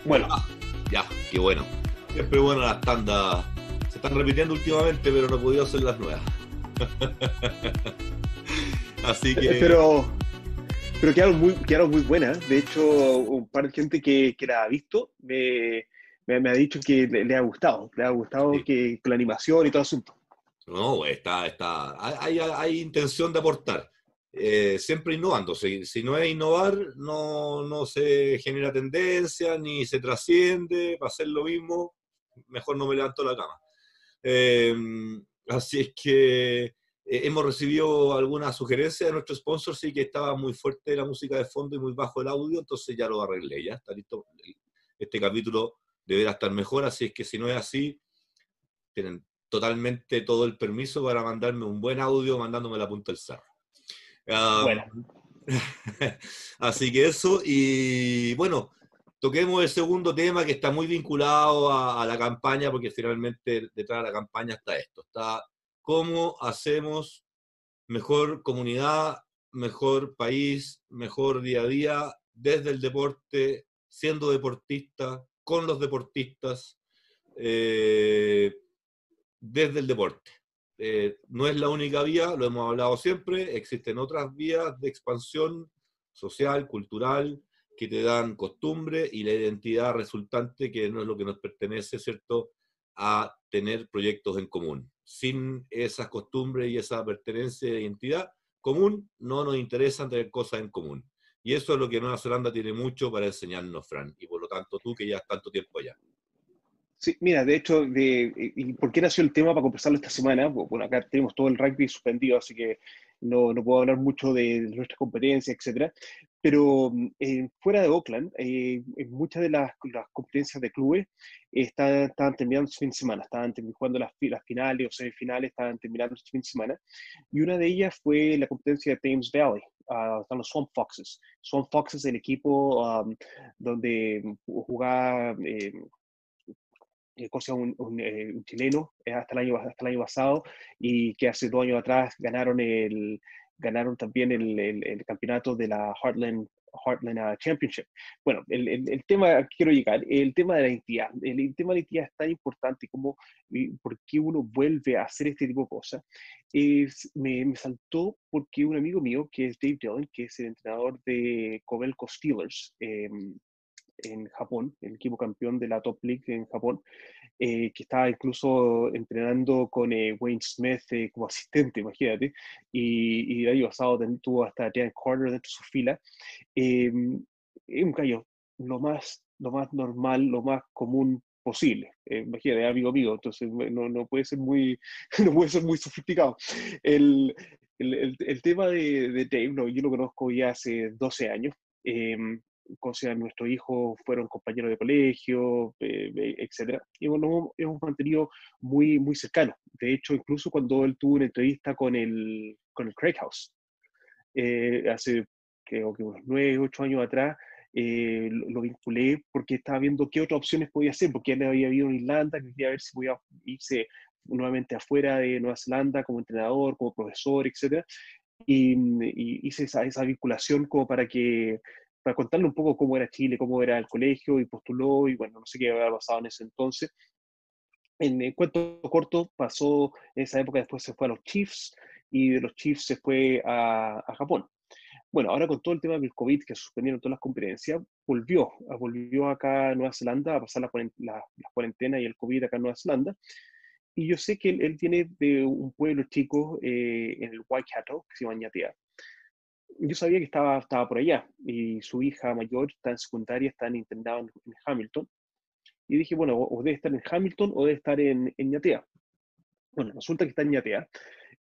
Bueno, ah, ya, qué bueno. Siempre bueno las tandas. Se están repitiendo últimamente, pero no he podido hacer las nuevas. [laughs] Así que. Pero pero quedaron muy, quedaron muy buenas. De hecho, un par de gente que, que la ha visto me, me, ha dicho que le, ha gustado, le ha gustado que, la animación y todo el asunto. No, está, está, hay, hay intención de aportar. Eh, siempre innovando. Si, si, no es innovar, no, no, se genera tendencia, ni se trasciende. Para hacer lo mismo, mejor no me levanto la cama. Em, así es que eh, hemos recibido algunas sugerencias de nuestro sponsor, sí que estaba muy fuerte la música de fondo y muy bajo el audio, entonces ya lo arreglé, ya está listo. Este capítulo deberá estar mejor, así es que si no es así, tienen totalmente todo el permiso para mandarme un buen audio mandándome la punta del cerro. bueno. [laughs] así que eso, y bueno, toquemos el segundo tema que está muy vinculado a, la campaña, porque finalmente detrás de la campaña está esto, está cómo hacemos mejor comunidad, mejor país, mejor día a día desde el deporte, siendo deportista, con los deportistas, eh, desde el deporte. Eh, no es la única vía, lo hemos hablado siempre, existen otras vías de expansión social, cultural, que te dan costumbre y la identidad resultante, que no es lo que nos pertenece, ¿cierto?, a tener proyectos en común. Sin esas costumbres y esa pertenencia de identidad común, no nos interesa tener cosas en común. Y eso es lo que Nueva Zelanda tiene mucho para enseñarnos, Fran, y por lo tanto tú que ya has tanto tiempo allá. Sí, mira, de hecho, de, ¿y por qué nació el tema para conversarlo esta semana? Bueno, acá tenemos todo el rugby suspendido, así que no, no puedo hablar mucho de nuestra competencia, etcétera. Pero eh, fuera de Oakland, eh, muchas de las, las, competencias de clubes estaban, terminando este fin de semana, estaban jugando las, las, finales o semifinales, estaban terminando este fin de semana. Y una de ellas fue la competencia de Thames Valley, uh, están los Swamp Foxes. Swamp Foxes, el equipo um, donde jugaba eh, eh, cosa un, eh, un, chileno eh, hasta el, año, hasta el año pasado y que hace dos años atrás ganaron, el, ganaron también el, el, campeonato de la Heartland, Heartland uh, Championship. Bueno, el, el, tema, quiero llegar, el tema de la identidad. El, tema de la identidad es tan importante como por qué uno vuelve a hacer este tipo de cosas. Es, me, me, saltó porque un amigo mío, que es Dave Dillon, que es el entrenador de Covelco Steelers, eh, en Japón, el equipo campeón de la Top League en Japón, eh, que estaba incluso entrenando con eh, Wayne Smith eh, como [laughs] asistente, imagínate, y, y el año pasado tuvo hasta Dan Carter dentro de su fila. es un gallo lo más, lo más normal, lo más común posible. imagínate, amigo mío, entonces no, no, puede ser muy, [laughs] no puede ser muy sofisticado. El, el, el, tema de, de Dave, no, yo lo conozco ya hace 12 años. Eh, sea nuestros hijos fueron compañeros de colegio, eh, eh, etcétera, y bueno, hemos mantenido muy, muy cercanos. De hecho, incluso cuando él tuvo una entrevista con el, con el Craig House, eh, hace creo que unos nueve, ocho años atrás, lo, vinculé porque estaba viendo qué otras opciones podía hacer, porque él había vivido en Irlanda, quería ver si podía irse nuevamente afuera de Nueva Zelanda como entrenador, como profesor, etcétera, y, y hice esa, esa, vinculación como para que para contarle un poco cómo era Chile, cómo era el colegio, y postuló, y bueno, no sé qué había pasado en ese entonces. En el cuento corto, pasó en esa época, después se fue a los Chiefs, y de los Chiefs se fue a, Japón. Bueno, ahora con todo el tema del COVID, que suspendieron todas las conferencias, volvió, volvió acá a Nueva Zelanda a pasar la, la, y el COVID acá en Nueva Zelanda. Y yo sé que él, él viene de un pueblo chico eh, en el Waikato, que se llama Ñatea yo sabía que estaba, estaba por allá y su hija mayor está en secundaria, está en, en, Hamilton. Y dije, bueno, o, debe estar en Hamilton o debe estar en, en Ñatea. Bueno, resulta que está en Ñatea.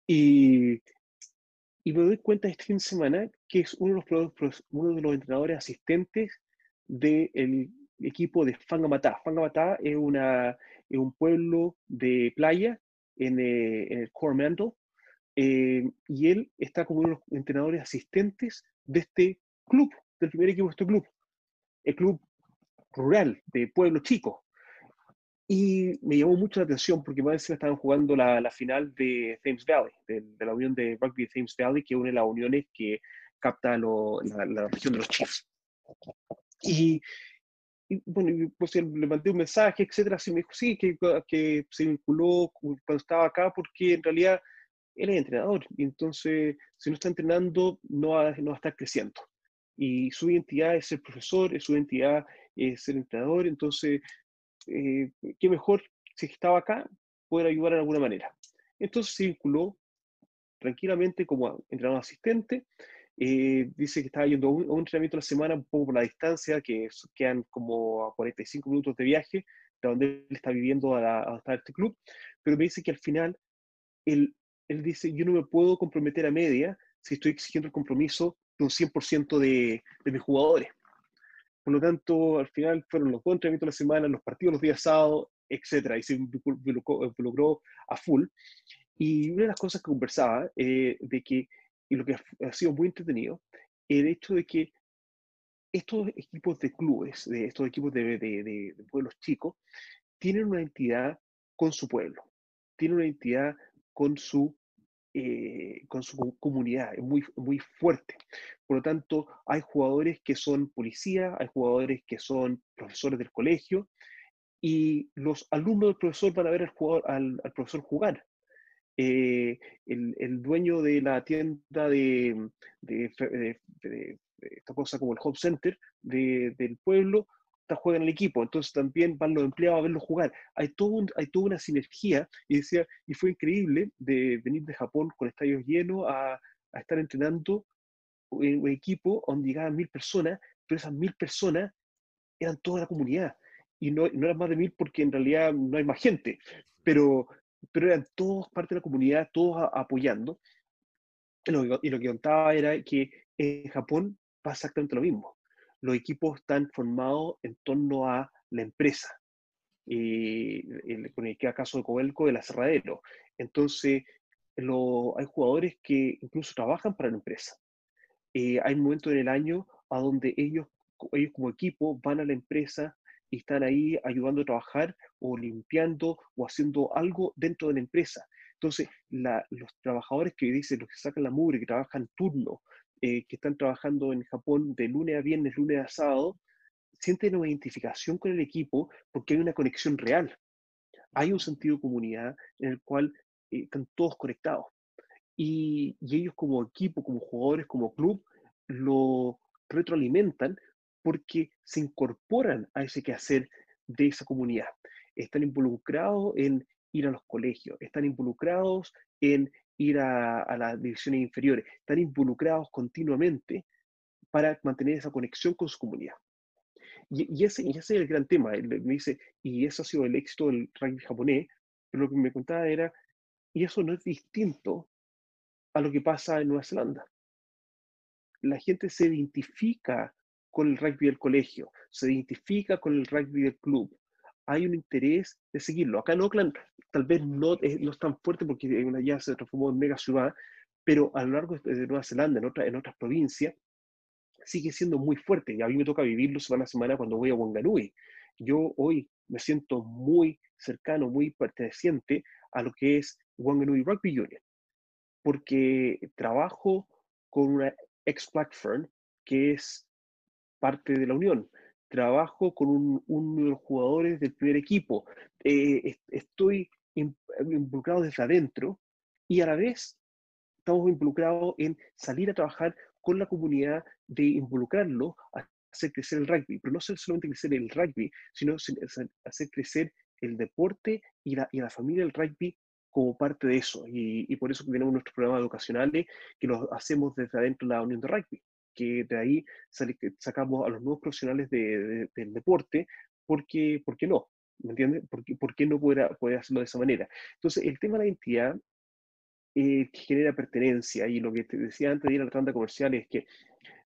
Y, y me doy cuenta este fin de semana que es uno de los, uno de los entrenadores asistentes del equipo de Fangamatá. Fangamatá es, una, es un pueblo de playa en, eh, en el Coromandel, eh, y él está como uno de los entrenadores asistentes de este club, del primer equipo de este club, el club rural de Pueblo Chico. Y me llamó mucho la atención porque más encima estaban jugando la, la, final de Thames Valley, de, la unión de rugby de Thames Valley, que une las uniones que capta lo, la, la, región de los Chiefs. Y, y bueno, pues le mandé un mensaje, etcétera, así me dijo, sí, que, que se vinculó cuando estaba acá, porque en realidad él es entrenador y entonces si no está entrenando no va, no va a estar creciendo. Y su identidad es ser profesor, su identidad es ser entrenador, entonces, eh, qué mejor si estaba acá, poder ayudar de alguna manera. Entonces se vinculó tranquilamente como entrenador asistente. Eh, dice que estaba yendo a un, entrenamiento a la semana, un poco por la distancia, que quedan como a 45 minutos de viaje de donde él está viviendo a, a, este club, pero me dice que al final él, él dice, yo no me puedo comprometer a media si estoy exigiendo el compromiso de un 100% de, de mis jugadores. Por lo tanto, al final fueron los dos entrenamientos de la semana, los partidos los días sábados, etcétera, y se involucró, a full. Y una de las cosas que conversaba, eh, de que, y lo que ha sido muy entretenido, el hecho de que estos equipos de clubes, de estos equipos de, de, de, pueblos chicos, tienen una entidad con su pueblo, tienen una entidad con su, eh, con su comunidad, es muy, muy fuerte. Por lo tanto, hay jugadores que son policías, hay jugadores que son profesores del colegio, y los alumnos del profesor van a ver al, jugador, al, profesor jugar. Eh, el, el, dueño de la tienda de, de, de, esta cosa como el Home Center del pueblo está, juega en el equipo, entonces también van los empleados a verlo jugar. Hay, todo hay toda una sinergia y, decía, y fue increíble de venir de Japón con estadios llenos a, a estar entrenando un equipo donde llegaban mil personas, pero esas mil personas eran toda la comunidad y no, no eran más de mil porque en realidad no hay más gente, pero, pero eran todos parte de la comunidad, todos apoyando. Y lo, y lo, que contaba era que en Japón pasa exactamente lo mismo. Los equipos están formados en torno a la empresa. Y con el caso de Coelco, el aserradero. Entonces, hay jugadores que incluso trabajan para la empresa. Eh, hay momentos en el año a donde ellos, ellos como equipo van a la empresa y están ahí ayudando a trabajar o limpiando o haciendo algo dentro de la empresa. Entonces, los trabajadores que dicen, los que sacan la mugre, que trabajan turno, eh, que están trabajando en Japón de lunes a viernes, lunes a sábado, sienten una identificación con el equipo porque hay una conexión real. Hay un sentido de comunidad en el cual eh, están todos conectados. Y, y ellos como equipo, como jugadores, como club, lo retroalimentan porque se incorporan a ese quehacer de esa comunidad. Están involucrados en ir a los colegios, están involucrados en ir a, las divisiones inferiores, están involucrados continuamente para mantener esa conexión con su comunidad. Y, ese, y ese es el gran tema. me dice, y eso ha sido el éxito del rugby japonés, pero lo que me contaba era, y eso no es distinto a lo que pasa en Nueva Zelanda. La gente se identifica con el rugby del colegio, se identifica con el rugby del club. Hay un interés de seguirlo. Acá en Oakland tal vez no, es, no es tan fuerte porque ya se transformó en mega ciudad, pero a lo largo de Nueva Zelanda, en, otra, en otras provincias, sigue siendo muy fuerte. Y a mí me toca vivirlo semana a semana cuando voy a Wanganui. Yo hoy me siento muy cercano, muy perteneciente a lo que es Wanganui Rugby Union, porque trabajo con una ex Black que es parte de la Unión. Trabajo con un, uno de los jugadores del primer equipo. Eh, estoy involucrado desde adentro y a la vez estamos involucrados en salir a trabajar con la comunidad, de involucrarlo a hacer crecer el rugby, pero no solamente crecer el rugby, sino hacer crecer el deporte y la, y la familia del rugby como parte de eso. Y, y, por eso tenemos nuestros programas educacionales que los hacemos desde adentro de la Unión de Rugby que de ahí sacamos a los nuevos profesionales de, del deporte, porque, ¿por qué no? ¿Me entiendes? ¿Por qué, por qué no puede, puede, hacerlo de esa manera? Entonces, el tema de la identidad eh, genera pertenencia, y lo que te decía antes de ir a la tanda comercial es que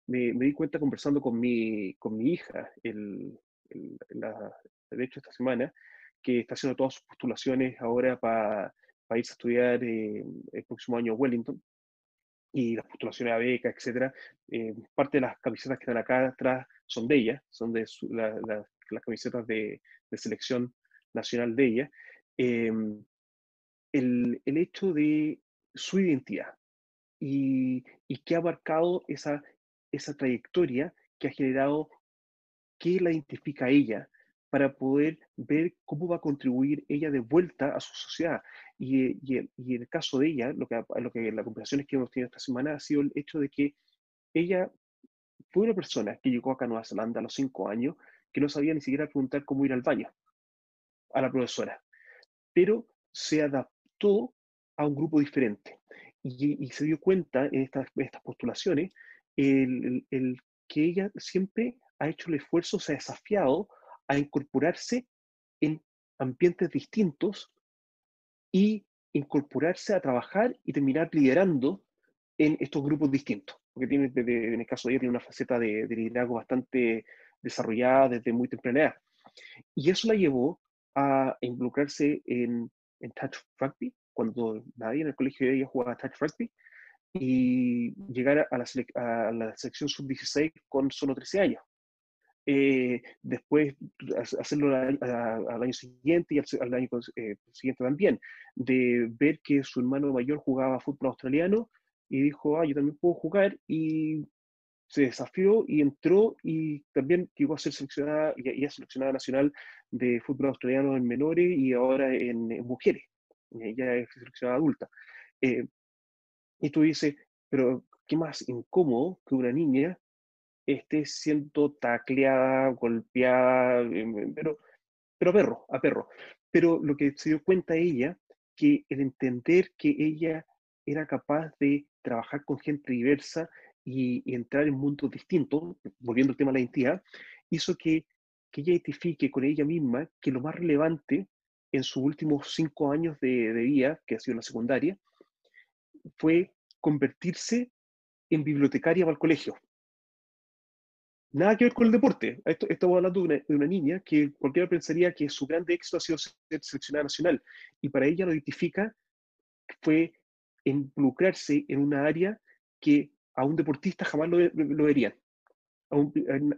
me, me, di cuenta conversando con mi, con mi hija, el, el, la, de hecho esta semana, que está haciendo todas sus postulaciones ahora para irse a estudiar eh, el próximo año a Wellington, y las postulaciones a beca, etcétera. Eh, parte de las camisetas que están acá atrás son de ella, son de las camisetas de, de, selección nacional de ella. Em, el, el, hecho de su identidad y, y que ha marcado esa, esa trayectoria que ha generado qué la identifica a ella para poder ver cómo va a contribuir ella de vuelta a su sociedad. Y, y, y en el caso de ella, lo que, lo que las conversaciones que hemos tenido esta semana ha sido el hecho de que ella fue una persona que llegó acá a Nueva Zelanda a los cinco años que no sabía ni siquiera preguntar cómo ir al baño a la profesora, pero se adaptó a un grupo diferente y, se dio cuenta en estas, estas postulaciones el, el, que ella siempre ha hecho el esfuerzo, se ha desafiado a incorporarse en ambientes distintos y incorporarse a trabajar y terminar liderando en estos grupos distintos, porque tiene, en el caso de ella, tiene una faceta de, liderazgo bastante desarrollada desde muy temprana edad. Y eso la llevó a involucrarse en, touch rugby, cuando nadie en el colegio de ella jugaba touch rugby, y llegar a la, selección sub-16 con solo 13 años. Eh, después hacerlo al, año siguiente y al, año eh, siguiente también, de ver que su hermano mayor jugaba fútbol australiano y dijo, ah, yo también puedo jugar y se desafió y entró y también llegó a ser seleccionada, y es seleccionada nacional de fútbol australiano en menores y ahora en, mujeres, ella es seleccionada adulta. Eh, y tú dices, pero qué más incómodo que una niña esté siendo tacleada, golpeada, em, pero, pero a perro, a perro. Pero lo que se dio cuenta ella, que el entender que ella era capaz de trabajar con gente diversa y, entrar en mundos distintos, volviendo al tema de la identidad, hizo que, que ella identifique con ella misma que lo más relevante en sus últimos cinco años de, de vida, que ha sido la secundaria, fue convertirse en bibliotecaria para el colegio. Nada que ver con el deporte. Esto, estamos hablando de una, niña que cualquiera pensaría que su grande éxito ha sido ser seleccionada nacional. Y para ella lo identifica fue involucrarse en una área que a un deportista jamás lo, lo verían.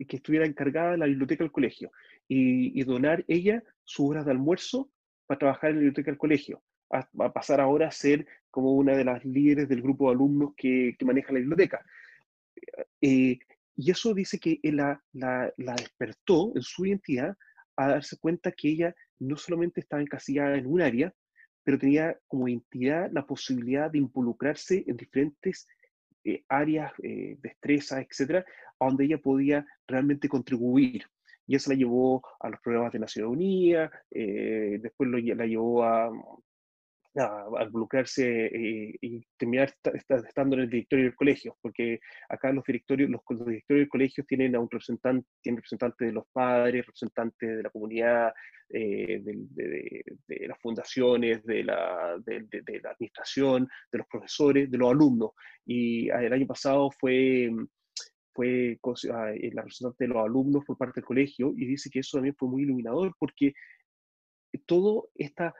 que estuviera encargada de la biblioteca del colegio. Y, donar ella sus horas de almuerzo para trabajar en la biblioteca del colegio. A, a, pasar ahora a ser como una de las líderes del grupo de alumnos que, que maneja la biblioteca. Eh, y eso dice que la, la, la, despertó en su identidad a darse cuenta que ella no solamente estaba encasillada en un área, pero tenía como identidad la posibilidad de involucrarse en diferentes eh, áreas, eh, destrezas, etcétera, donde ella podía realmente contribuir. Y eso la llevó a los programas de Naciones Unidas, eh, después lo, la llevó a, a, involucrarse eh, y terminar estando en el directorio del colegio, porque acá los directorios, los, directorios del colegio tienen a un representante, tienen representante de los padres, representante de la comunidad, eh, de, las fundaciones, de la, administración, de los profesores, de los alumnos. Y ah, el año pasado fue fue ah, la representante de los alumnos por parte del colegio y dice que eso también fue muy iluminador porque todo esta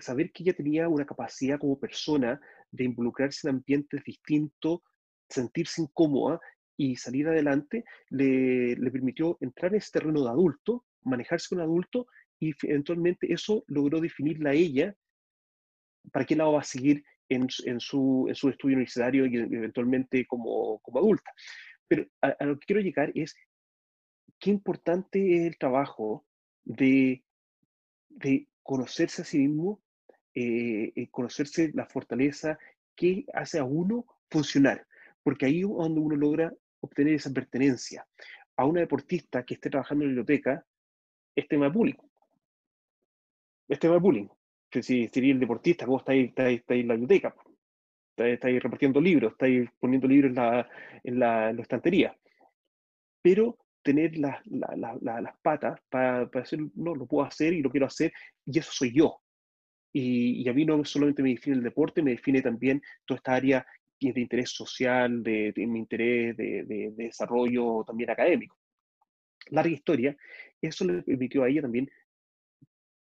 saber que ella tenía una capacidad como persona de involucrarse en ambientes distintos, sentirse incómoda y salir adelante, le, le permitió entrar en ese terreno de adulto, manejarse con adulto y eventualmente eso logró definirla a ella para qué lado va a seguir en, en, su, en su, estudio universitario y eventualmente como, como adulta. Pero a, a, lo que quiero llegar es qué importante es el trabajo de, de conocerse a sí mismo, eh, eh, conocerse la fortaleza que hace a uno funcionar, porque ahí es donde uno logra obtener esa pertenencia. A una deportista que esté trabajando en la biblioteca, es tema de bullying. Es tema de bullying. Que si sería el deportista, ¿cómo está ahí, está ahí, en la biblioteca? Está, ahí repartiendo libros, está ahí poniendo libros en la, en la, en la estantería. Pero tener las patas para, para decir, no, lo puedo hacer y lo quiero hacer, y eso soy yo. Y, a mí no solamente me define el deporte, me define también toda esta área de interés social, de, mi interés de, desarrollo también académico. Larga historia, eso le permitió a ella también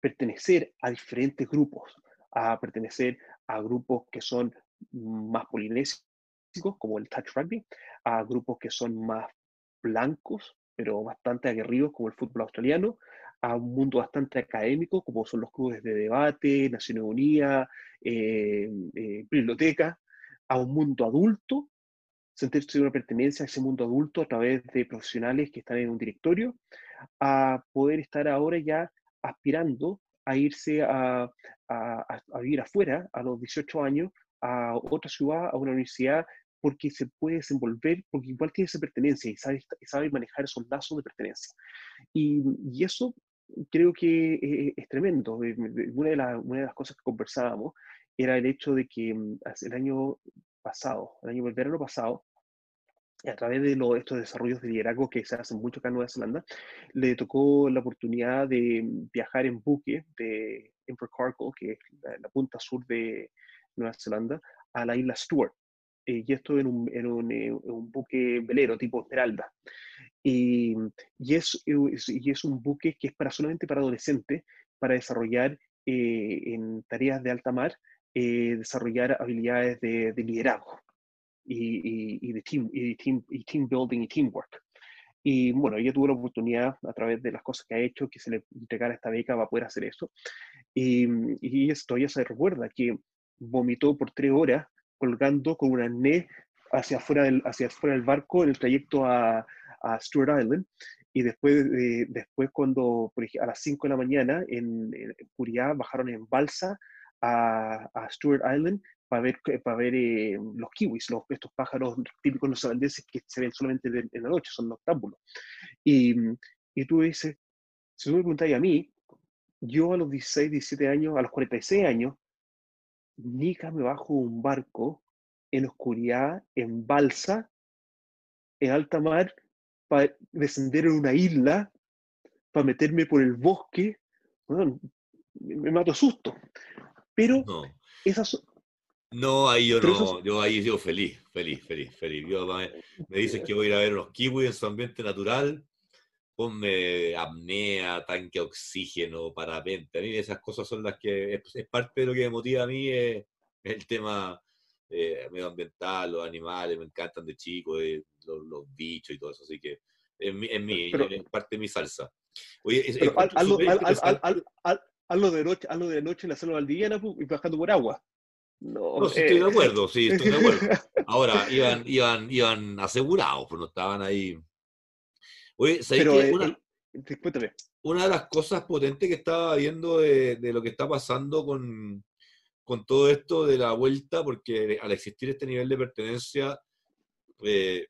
pertenecer a diferentes grupos, a pertenecer a grupos que son más polinésicos, como el touch rugby, a grupos que son más blancos, pero bastante aguerridos como el fútbol australiano, a un mundo bastante académico como son los clubes de debate, Naciones Unidas, eh, eh, biblioteca, a un mundo adulto, sentirse una pertenencia a ese mundo adulto a través de profesionales que están en un directorio, a poder estar ahora ya aspirando a irse a, a, vivir afuera a los 18 años, a otra ciudad, a una universidad porque se puede desenvolver, porque igual tiene esa pertenencia y sabe, sabe manejar esos lazos de pertenencia. Y, y eso creo que eh, es tremendo. Una de, una de las cosas que conversábamos era el hecho de que mm, el año pasado, el año del verano pasado, a través de los, estos desarrollos de liderazgo que se hacen mucho acá en Nueva Zelanda, le tocó la oportunidad de viajar en buque de Invercargill, que es la, punta sur de Nueva Zelanda, a la isla Stewart. Eh, y esto en un, en, un, eh, un, buque velero tipo Esmeralda. Y, y, es, y es un buque que es para, solamente para adolescentes, para desarrollar eh, en tareas de alta mar, desarrollar habilidades de, de liderazgo y, de team, y, team, y team building y teamwork. Y bueno, ella tuvo la oportunidad a través de las cosas que ha hecho, que se le entregara esta beca para poder hacer eso. Y, y esto todavía se recuerda que vomitó por tres horas colgando con una arnés hacia afuera del, hacia afuera del barco en el trayecto a, a Stewart Island. Y después, después cuando a las 5 de la mañana en, en bajaron en balsa a, a Stewart Island para ver, para ver eh, los kiwis, los, estos pájaros típicos neozelandeses que se ven solamente en la noche, son noctámbulos. Y, y tú dices, si tú me preguntáis a mí, yo a los 16, 17 años, a los 46 años, nica me bajo un barco en oscuridad, en balsa, en alta mar, para descender en una isla, para meterme por el bosque, me mato susto. Pero no. esas, no, ahí yo no, yo ahí yo feliz, feliz, feliz, feliz. me, dicen que voy a ir a ver los kiwis en su ambiente natural, ponme apnea, tanque oxígeno, parapente. A mí esas cosas son las que es, parte de lo que me motiva a mí, es, el tema eh, medioambiental, los animales, me encantan de chico, eh, los, bichos y todo eso, así que es mi, es, parte de mi salsa. Oye, hazlo de noche, hazlo de noche en la selva valdiviana y bajando por agua. No, no sí, estoy de eh. acuerdo, sí, estoy de acuerdo. [laughs] Ahora, iban, iban, iban asegurados, pues no estaban ahí. Oye, Pero, que una, una, de las cosas potentes que estaba viendo de, de lo que está pasando con, con, todo esto de la vuelta, porque al existir este nivel de pertenencia, eh,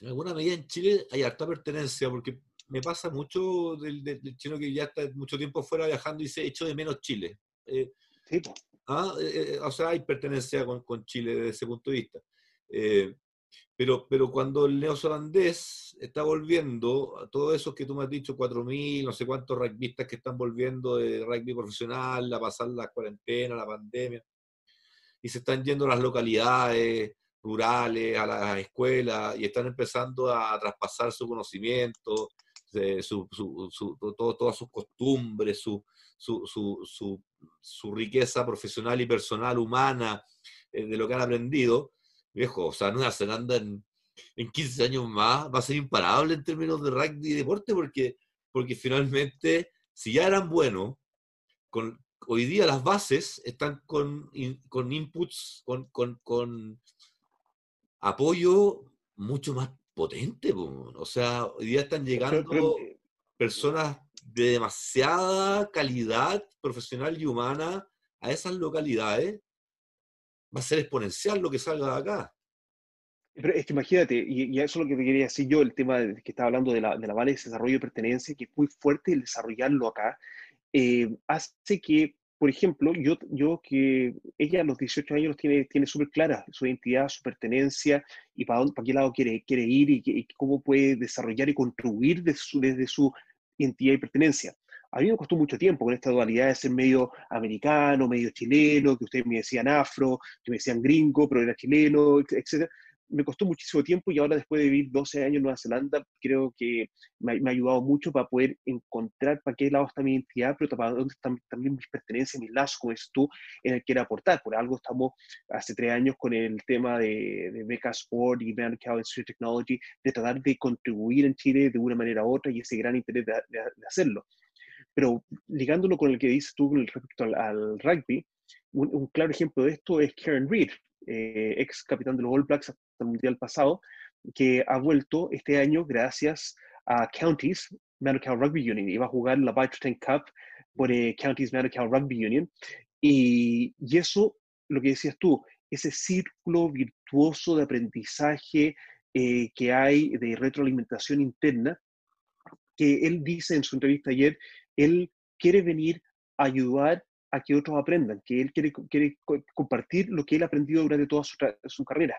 en alguna medida en Chile hay harta pertenencia, porque me pasa mucho del, del, chino que ya está mucho tiempo fuera viajando y se echo de menos Chile. Eh, sí, ¿ah? Eh, eh, o sea, hay pertenencia con, con, Chile desde ese punto de vista. Eh, pero, pero cuando el neozelandés está volviendo, todos esos que tú me has dicho, 4.000, no sé cuántos rugbyistas que están volviendo de rugby profesional, a pasar la cuarentena, la pandemia, y se están yendo a las localidades rurales, a las escuelas, y están empezando a traspasar su conocimiento, su, su, todas sus costumbres, su, su, riqueza profesional y personal, humana, eh, de lo que han aprendido, viejo, o sea, Nueva Zelanda en, en 15 años más va a ser imparable en términos de rugby y deporte, porque, porque finalmente, si ya eran buenos, con, hoy día las bases están con, con inputs, con, con, con apoyo mucho más potente. O sea, hoy día están llegando eh, personas de demasiada calidad profesional y humana a esas localidades. Va a ser exponencial lo que salga de acá. Pero es que imagínate, y, eso es lo que quería decir yo, el tema que estaba hablando de la, de la Vale de Desarrollo de Pertenencia, que es muy fuerte el desarrollarlo acá, eh, hace que por ejemplo, yo, yo que ella a los 18 años tiene, tiene súper clara su identidad, su pertenencia y para, dónde, para qué lado quiere, quiere ir y, cómo puede desarrollar y contribuir desde su identidad y pertenencia. A mí me costó mucho tiempo con esta dualidad de ser medio americano, medio chileno, que ustedes me decían afro, que me decían gringo, pero era chileno, etc me costó muchísimo tiempo y ahora después de vivir 12 años en Nueva Zelanda, creo que me, ha ayudado mucho para poder encontrar para qué lado está mi identidad, pero para dónde están también mis pertenencias, mis lazos, como es en el que quiero aportar. Por algo estamos hace tres años con el tema de, de Beca Sport y Medical Institute Technology, de tratar de contribuir en Chile de una manera u otra y ese gran interés de, hacerlo. Pero ligándolo con el que dices tú respecto al, rugby, un, un, claro ejemplo de esto es Karen Reed, eh, ex capitán de los All Blacks hasta el Mundial pasado, que ha vuelto este año gracias a Counties Manukau Rugby Union. Iba a jugar la Bite Cup por eh, Counties Manukau Rugby Union. Y, y, eso, lo que decías tú, ese círculo virtuoso de aprendizaje eh, que hay de retroalimentación interna, que él dice en su entrevista ayer, él quiere venir a ayudar a que otros aprendan, que él quiere, compartir lo que él ha aprendido durante toda su, su carrera.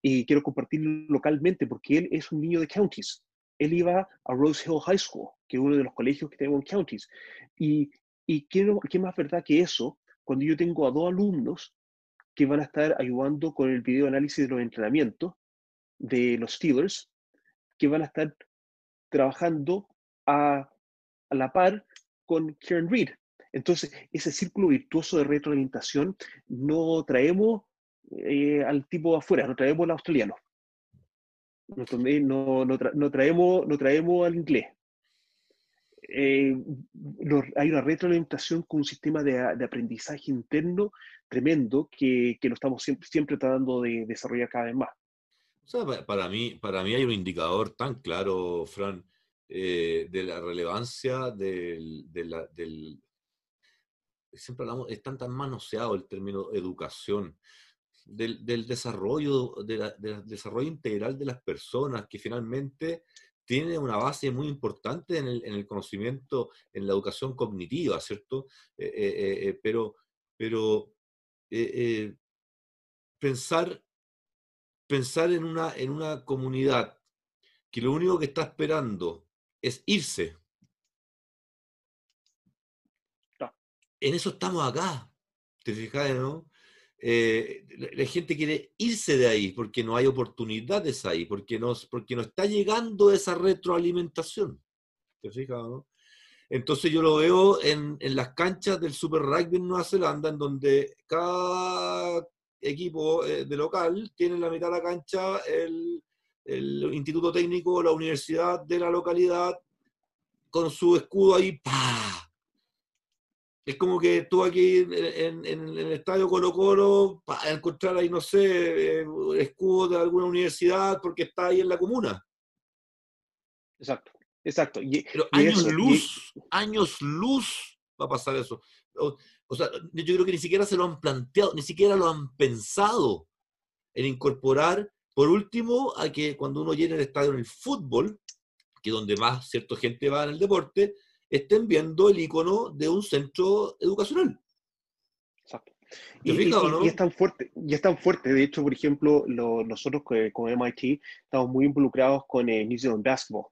Y quiero compartirlo localmente porque él es un niño de counties. Él iba a Rose Hill High School, que es uno de los colegios que tenemos en counties. Y, y ¿qué, qué más verdad que eso cuando yo tengo a dos alumnos que van a estar ayudando con el video análisis de los entrenamientos de los Steelers, que van a estar trabajando a, a la par con Kieran Reed, entonces, ese círculo virtuoso de retroalimentación no traemos eh, al tipo afuera, no traemos al australiano. No, no, traemos, no traemos al inglés. Eh, hay una retroalimentación con un sistema de, aprendizaje interno tremendo que, que lo estamos siempre, siempre tratando de desarrollar cada vez más. para, mí, para mí hay un indicador tan claro, Fran, eh, de la relevancia del, del, siempre hablamos, es tan, tan manoseado el término educación, del, desarrollo, del desarrollo integral de las personas, que finalmente tiene una base muy importante en el, conocimiento, en la educación cognitiva, ¿cierto? Eh, eh, pero pero pensar, pensar en, una, en una comunidad que lo único que está esperando es irse en eso estamos acá. ¿Te fijas, no? Eh, la, gente quiere irse de ahí porque no hay oportunidades ahí, porque no, porque no está llegando esa retroalimentación. ¿Te fijas, no? Entonces yo lo veo en, las canchas del Super Rugby en Nueva Zelanda, en donde cada equipo eh, de local tiene en la mitad de la cancha el, el instituto técnico, la universidad de la localidad, con su escudo ahí, ¡pah! Es como que tú aquí en, el estadio Colo Colo, para encontrar ahí, no sé, eh, escudo de alguna universidad porque está ahí en la comuna. Exacto, exacto. Pero años luz, años luz va a pasar eso. O, sea, yo creo que ni siquiera se lo han planteado, ni siquiera lo han pensado en incorporar, por último, a que cuando uno llena el estadio en el fútbol, que es donde más cierta gente va en el deporte, estén viendo el icono de un centro educacional. Exacto. Y, es tan fuerte, y es tan fuerte. De hecho, por ejemplo, nosotros como MIT estamos muy involucrados con el New Zealand Basketball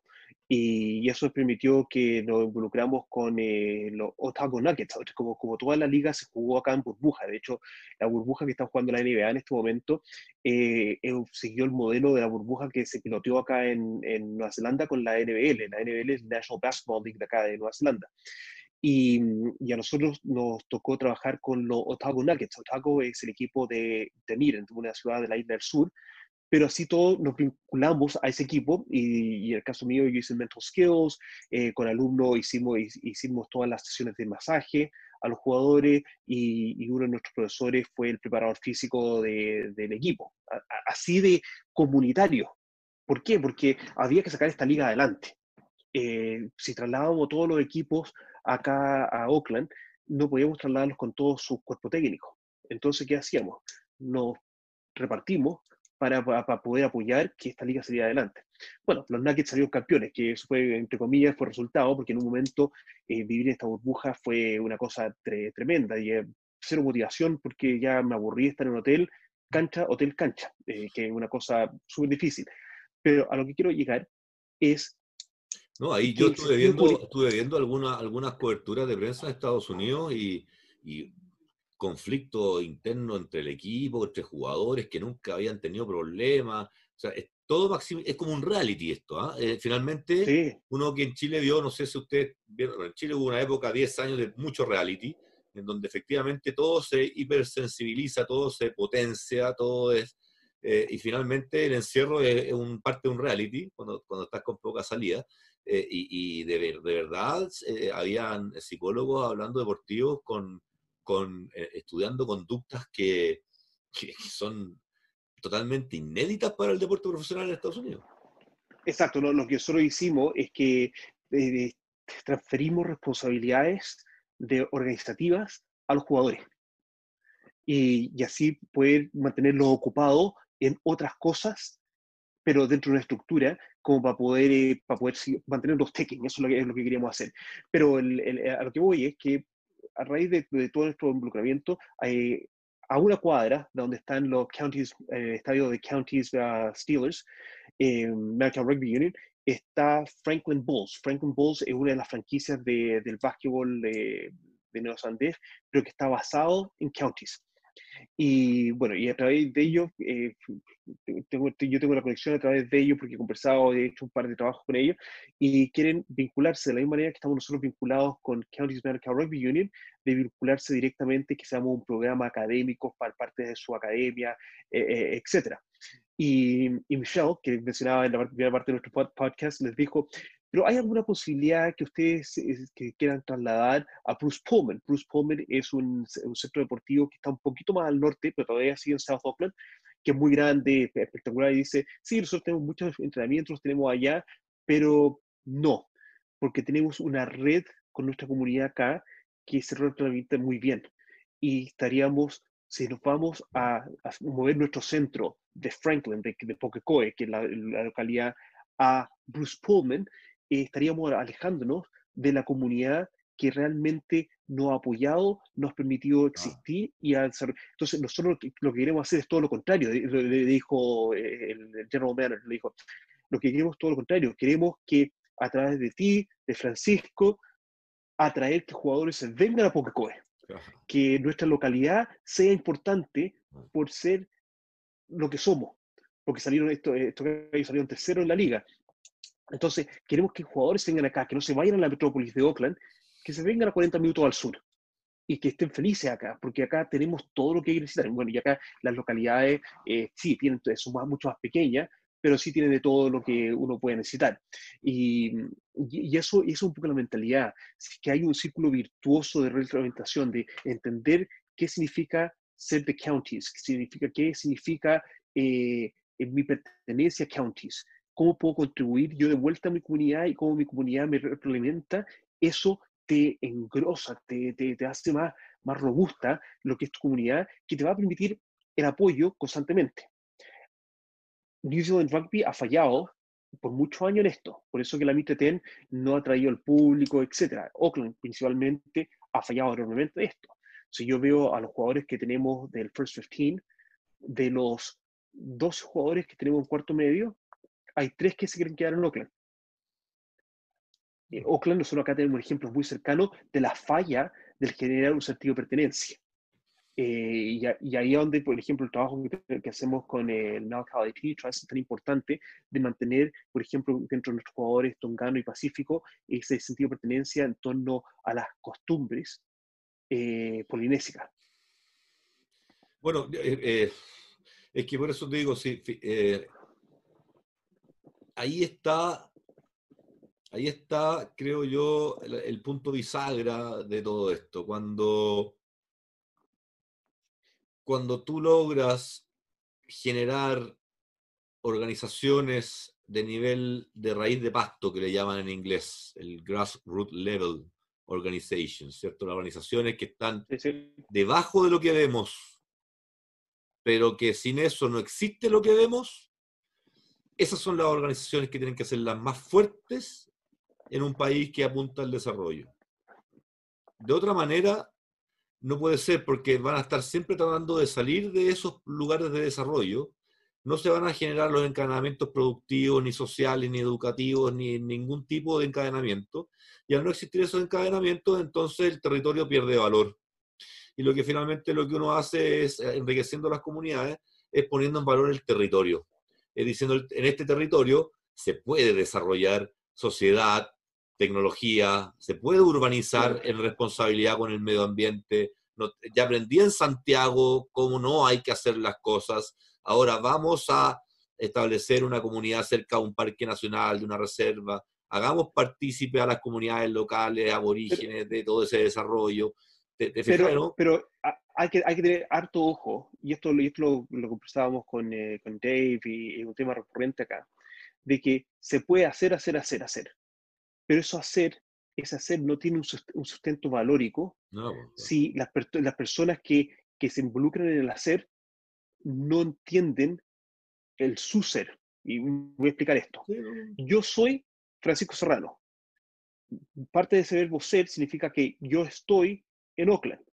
y, eso permitió que nos involucramos con eh, los Otago Nuggets, como, como toda la liga se jugó acá en burbuja, de hecho la burbuja que está jugando la NBA en este momento eh, eh, siguió el modelo de la burbuja que se piloteó acá en, en, Nueva Zelanda con la NBL, la NBL es National Basketball League de acá de Nueva Zelanda. Y, y, a nosotros nos tocó trabajar con los Otago Nuggets. Otago es el equipo de Dunedin, una ciudad de la isla del sur, pero así todos nos vinculamos a ese equipo y, en el caso mío yo hice mental skills, eh, con alumnos hicimos, hicimos todas las sesiones de masaje a los jugadores y, uno de nuestros profesores fue el preparador físico del equipo, así de comunitario. ¿Por qué? Porque había que sacar esta liga adelante. Eh, si trasladábamos todos los equipos acá a Oakland, no podíamos trasladarlos con todos sus cuerpos técnicos. Entonces, ¿qué hacíamos? Nos repartimos para, poder apoyar que esta liga saliera adelante. Bueno, los Nuggets salieron campeones, que eso fue, entre comillas, fue resultado, porque en un momento eh, vivir esta burbuja fue una cosa tremenda y eh, cero motivación porque ya me aburrí estar en un hotel, cancha, hotel, cancha, eh, que es una cosa súper difícil. Pero a lo que quiero llegar es... No, ahí yo estuve viendo, estuve viendo alguna, algunas coberturas de prensa de Estados Unidos y, y conflicto interno entre el equipo, entre jugadores que nunca habían tenido problemas. O sea, es, todo es como un reality esto. ¿ah? Eh, finalmente, uno que en Chile vio, no sé si ustedes vieron, en Chile hubo una época, 10 años de mucho reality, en donde efectivamente todo se hipersensibiliza, todo se potencia, todo es... Eh, y finalmente el encierro es, un parte de un reality, cuando, cuando estás con poca salida. Eh, y, de, de, verdad, habían psicólogos hablando deportivos con, con, eh, estudiando conductas que, son totalmente inéditas para el deporte profesional en Estados Unidos. Exacto, lo, que nosotros hicimos es que eh, transferimos responsabilidades de organizativas a los jugadores. y, así poder mantenerlos ocupados en otras cosas, pero dentro de una estructura, como para poder, eh, para poder mantener los taking, eso es lo que, es lo que queríamos hacer. Pero el, a lo que voy es que a raíz de, todo nuestro involucramiento, hay, a una cuadra de donde están los counties, eh, estadio de Counties uh, Steelers, eh, American Rugby Union, está Franklin Bulls. Franklin Bulls es una de las franquicias de, del básquetbol de, de Nueva Sandés, pero que está basado en counties. Y bueno, y a través de ellos, eh, tengo, yo tengo la conexión a través de ellos porque he conversado, he hecho un par de trabajos con ellos y quieren vincularse de la misma manera que estamos nosotros vinculados con Counties Medical Rugby Union, de vincularse directamente, que seamos un programa académico para parte de su academia, eh, eh, etcétera. Y, y, Michelle, que mencionaba en la primera parte de nuestro podcast, les dijo, pero ¿hay alguna posibilidad que ustedes que quieran trasladar a Bruce Pullman? Bruce Pullman es un, centro deportivo que está un poquito más al norte, pero todavía sigue en South Auckland, que es muy grande, espectacular, y dice, sí, nosotros tenemos muchos entrenamientos, tenemos allá, pero no, porque tenemos una red con nuestra comunidad acá que se retroalimenta muy bien. Y estaríamos, si nos vamos a, mover nuestro centro de Franklin, de, de Pokecoe, que es la, la localidad, a Bruce Pullman, estaríamos alejándonos de la comunidad que realmente nos ha apoyado, nos ha permitido existir y Entonces, nosotros lo que queremos hacer es todo lo contrario, le, dijo eh, el, General Manager, le dijo, lo que queremos es todo lo contrario, queremos que a través de ti, de Francisco, atraer que jugadores vengan a Pokecoe, que nuestra localidad sea importante por ser lo que somos, porque salieron esto, esto salieron tercero en la liga, entonces, queremos que jugadores vengan acá, que no se vayan a la metrópolis de Oakland, que se vengan a 40 minutos al sur y que estén felices acá, porque acá tenemos todo lo que necesitan. Bueno, y acá las localidades eh, sí tienen, son mucho más pequeñas, pero sí tienen de todo lo que uno puede necesitar. Y, y, eso, es un poco la mentalidad, que hay un círculo virtuoso de retroalimentación, de entender qué significa ser de counties, qué significa, qué significa eh, en mi pertenencia a counties, cómo puedo contribuir yo de vuelta a mi comunidad y cómo mi comunidad me retroalimenta, eso te engrosa, te, te, hace más, más robusta lo que es tu comunidad, que te va a permitir el apoyo constantemente. New Zealand Rugby ha fallado por muchos años en esto, por eso que la MIT-10 no ha traído al público, etc. Auckland principalmente ha fallado enormemente de esto. Si yo veo a los jugadores que tenemos del First 15, de los dos jugadores que tenemos en cuarto medio, hay tres que se quieren quedar en Oakland. En Oakland, nosotros acá tenemos ejemplos muy cercanos de la falla del generar un sentido de pertenencia. Eh, y, ahí es donde, por ejemplo, el trabajo que, hacemos con el Now Quality Trust es tan importante de mantener, por ejemplo, dentro de nuestros jugadores tongano y pacífico, ese sentido de pertenencia en torno a las costumbres eh, polinésicas. Bueno, eh, es que por eso te digo, sí, ahí está, ahí está, creo yo, el, punto bisagra de todo esto. Cuando, cuando tú logras generar organizaciones de nivel de raíz de pasto, que le llaman en inglés, el grassroots level organization, ¿cierto? Las organizaciones que están debajo de lo que vemos, pero que sin eso no existe lo que vemos, esas son las organizaciones que tienen que ser las más fuertes en un país que apunta al desarrollo. De otra manera, no puede ser porque van a estar siempre tratando de salir de esos lugares de desarrollo. No se van a generar los encadenamientos productivos, ni sociales, ni educativos, ni ningún tipo de encadenamiento. Y al no existir esos encadenamientos, entonces el territorio pierde valor. Y lo que finalmente lo que uno hace es, eh, enriqueciendo las comunidades, es poniendo en valor el territorio diciendo, en este territorio se puede desarrollar sociedad, tecnología, se puede urbanizar en responsabilidad con el medio ambiente. ya aprendí en Santiago cómo no hay que hacer las cosas. Ahora vamos a establecer una comunidad cerca de un parque nacional, de una reserva. Hagamos partícipe a las comunidades locales, aborígenes, de todo ese desarrollo. pero, pero hay que, hay que tener harto ojo, y esto, lo, lo, conversábamos con, eh, con Dave y es un tema recurrente acá, de que se puede hacer, hacer, hacer, hacer. Pero eso hacer, ese hacer no tiene un sustento valórico no, si las, las personas que que se involucran en el hacer no entienden el su ser. Y voy a explicar esto. Yo soy Francisco Serrano. Parte de ese verbo ser significa que yo estoy en Oakland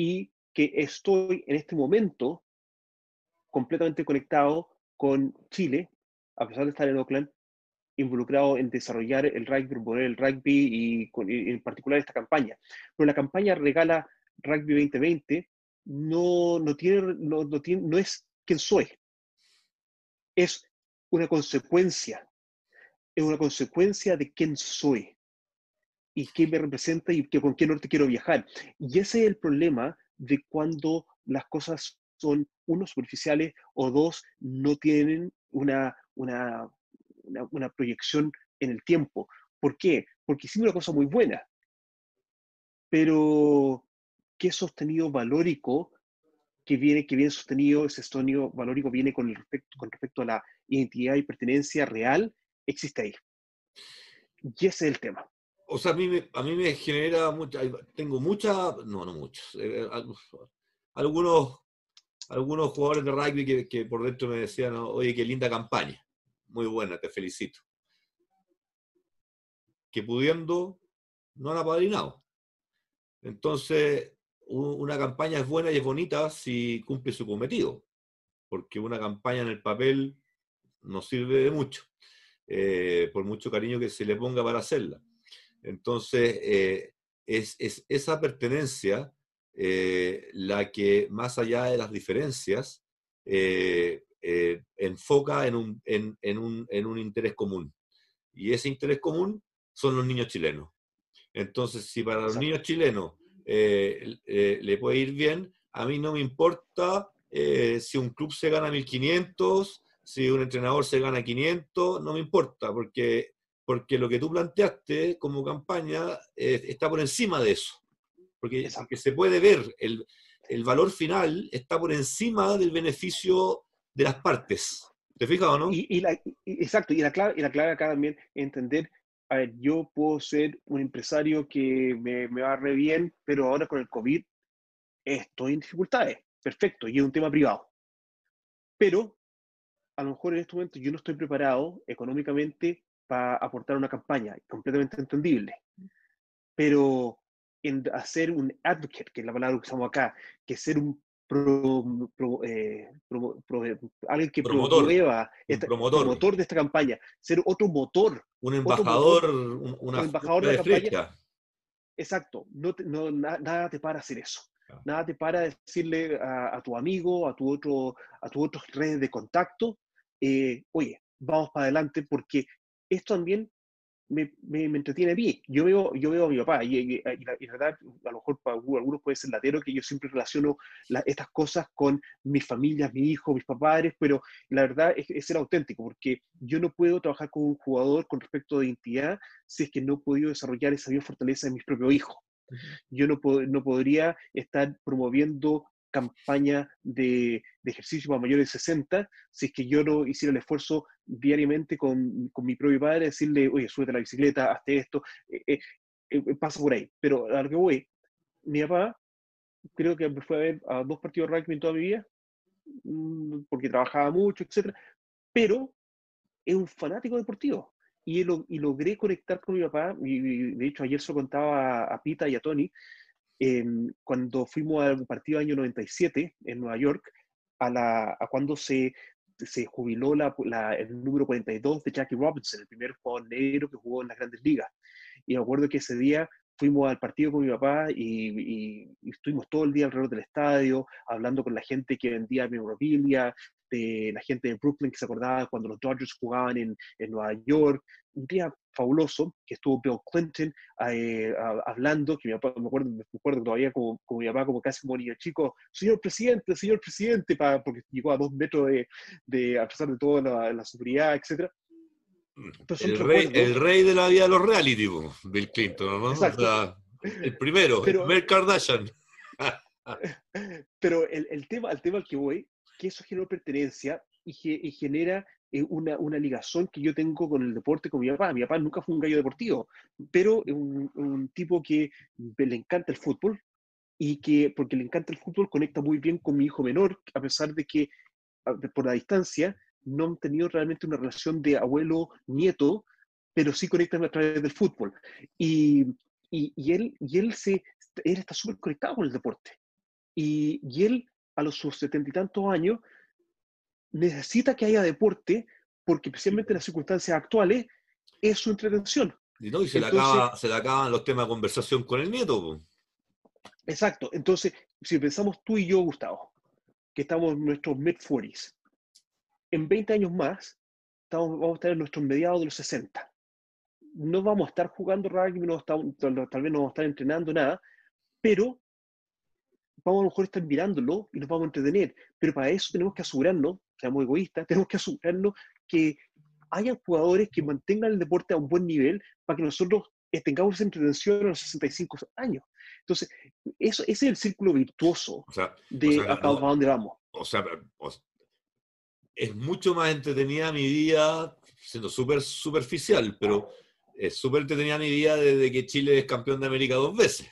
y que estoy en este momento completamente conectado con Chile, a pesar de estar en Oakland, involucrado en desarrollar el rugby, el rugby y, en particular esta campaña. Pero la campaña regala Rugby 2020 no, no, tiene, no, no, tiene, no es quien soy, es una consecuencia, es una consecuencia de quién soy y qué me representa y que, con qué norte quiero viajar. Y ese es el problema de cuando las cosas son, uno, superficiales o dos, no tienen una, una, una, proyección en el tiempo. ¿Por qué? Porque hicimos una cosa muy buena, pero ¿qué sostenido valórico que viene, que viene sostenido, ese sostenido valórico viene con, respecto, con respecto a la identidad y pertenencia real, existe ahí? Y ese es el tema. O sea, a mí me, a mí me genera mucha, tengo mucha, no, no muchos, eh, eh, algunos, algunos jugadores de rugby que, por dentro me decían, oye, qué linda campaña, muy buena, te felicito. Que pudiendo, no han apadrinado. Entonces, una campaña es buena y es bonita si cumple su cometido, porque una campaña en el papel no sirve de mucho, eh, por mucho cariño que se le ponga para hacerla. Entonces, eh, es, esa pertenencia eh, la que, más allá de las diferencias, eh, enfoca en un, en, un, interés común. Y ese interés común son los niños chilenos. Entonces, si para los niños chilenos le puede ir bien, a mí no me importa si un club se gana 1500, si un entrenador se gana 500, no me importa, porque porque lo que tú planteaste como campaña eh, está por encima de eso. Porque, se puede ver, el, el, valor final está por encima del beneficio de las partes. ¿Te fijas o no? Y, la, exacto, y la, clave, y la clave acá también es entender, a ver, yo puedo ser un empresario que me, me va re bien, pero ahora con el COVID estoy en dificultades. Perfecto, y es un tema privado. Pero a lo mejor en este momento yo no estoy preparado económicamente para aportar una campaña, completamente entendible. Pero en hacer un advocate, que es la palabra que usamos acá, que ser un eh, alguien que promotor, promueva, promotor. de esta campaña, ser otro motor. Un embajador, un embajador de, la campaña. Exacto, no, no nada te para hacer eso. Nada te para decirle a, tu amigo, a tu otro, a tu otras redes de contacto, eh, oye, vamos para adelante porque esto también me, me, entretiene a mí. Yo veo, yo veo a mi papá, y, y, la, verdad, a lo mejor para algunos puede ser latero que yo siempre relaciono estas cosas con mi familia, mi hijo, mis papás, pero la verdad es, es, ser auténtico, porque yo no puedo trabajar con un jugador con respecto a identidad si es que no he podido desarrollar esa fortaleza en mis propios hijos. Yo no, no podría estar promoviendo campaña de, ejercicio para mayores de 60 si es que yo no hiciera el esfuerzo diariamente con, con mi propio padre, decirle, oye, súbete a la bicicleta, hazte esto, eh, eh, eh, pasa por ahí. Pero a lo que voy, mi papá creo que me fue a ver a dos partidos de rugby en toda mi vida, mm, porque trabajaba mucho, etc. Pero es un fanático deportivo. Y, lo, y logré conectar con mi papá, y, de hecho ayer se lo contaba a, a Pita y a Tony, Em, cuando fuimos al partido año 97 en Nueva York, a, la, a cuando se, se jubiló la, la, el número 42 de Jackie Robinson, el primer jugador negro que jugó en las grandes ligas. Y me acuerdo que ese día fuimos al partido con mi papá y, y, estuvimos todo el día alrededor del estadio, hablando con la gente que vendía memorabilia, de la gente de Brooklyn que se acordaba cuando los Dodgers jugaban en, en Nueva York. Un día fabuloso que estuvo Bill Clinton eh, hablando, que me acuerdo, me acuerdo todavía como, como mi papá, como casi como niño chico, señor presidente, señor presidente, para, porque llegó a dos metros de, de a pesar de toda la, la seguridad, etc. El rey, el rey, de la vida de los reality, Bill Clinton, ¿no? O sea, el primero, pero, Mel Kardashian. [laughs] pero el, el, tema, el tema al que voy que eso genera pertenencia y, y genera eh, una, una, ligación que yo tengo con el deporte con mi papá. Mi papá nunca fue un gallo deportivo, pero un, un tipo que le encanta el fútbol, y que, porque le encanta el fútbol, conecta muy bien con mi hijo menor, a pesar de que por la distancia no han tenido realmente una relación de abuelo-nieto, pero sí conectan a través del fútbol. Y, y, él, y él, se, él está súper conectado con el deporte. Y, y él, a los sus setenta y tantos años, necesita que haya deporte, porque especialmente en las circunstancias actuales, es su entretención. Y, no, y se, le acaba, se, le acaban los temas de conversación con el nieto. Exacto. Entonces, si pensamos tú y yo, Gustavo, que estamos en nuestros mid-40s, en 20 años más, estamos, vamos a estar en nuestros mediados de los 60. No vamos a estar jugando rugby, no estamos, tal vez no vamos a estar entrenando nada, pero vamos a lo mejor estar mirándolo y nos vamos a entretener. Pero para eso tenemos que asegurarnos, seamos egoístas, [laughs] tenemos que asegurarnos que haya jugadores que mantengan el deporte a un buen nivel para que nosotros tengamos esa entretención a los 65 años. Entonces, eso, ese es el círculo virtuoso de hasta dónde vamos. O sea, es mucho más entretenida mi vida, siendo súper superficial, pero es súper entretenida mi vida desde que Chile es campeón de América dos veces.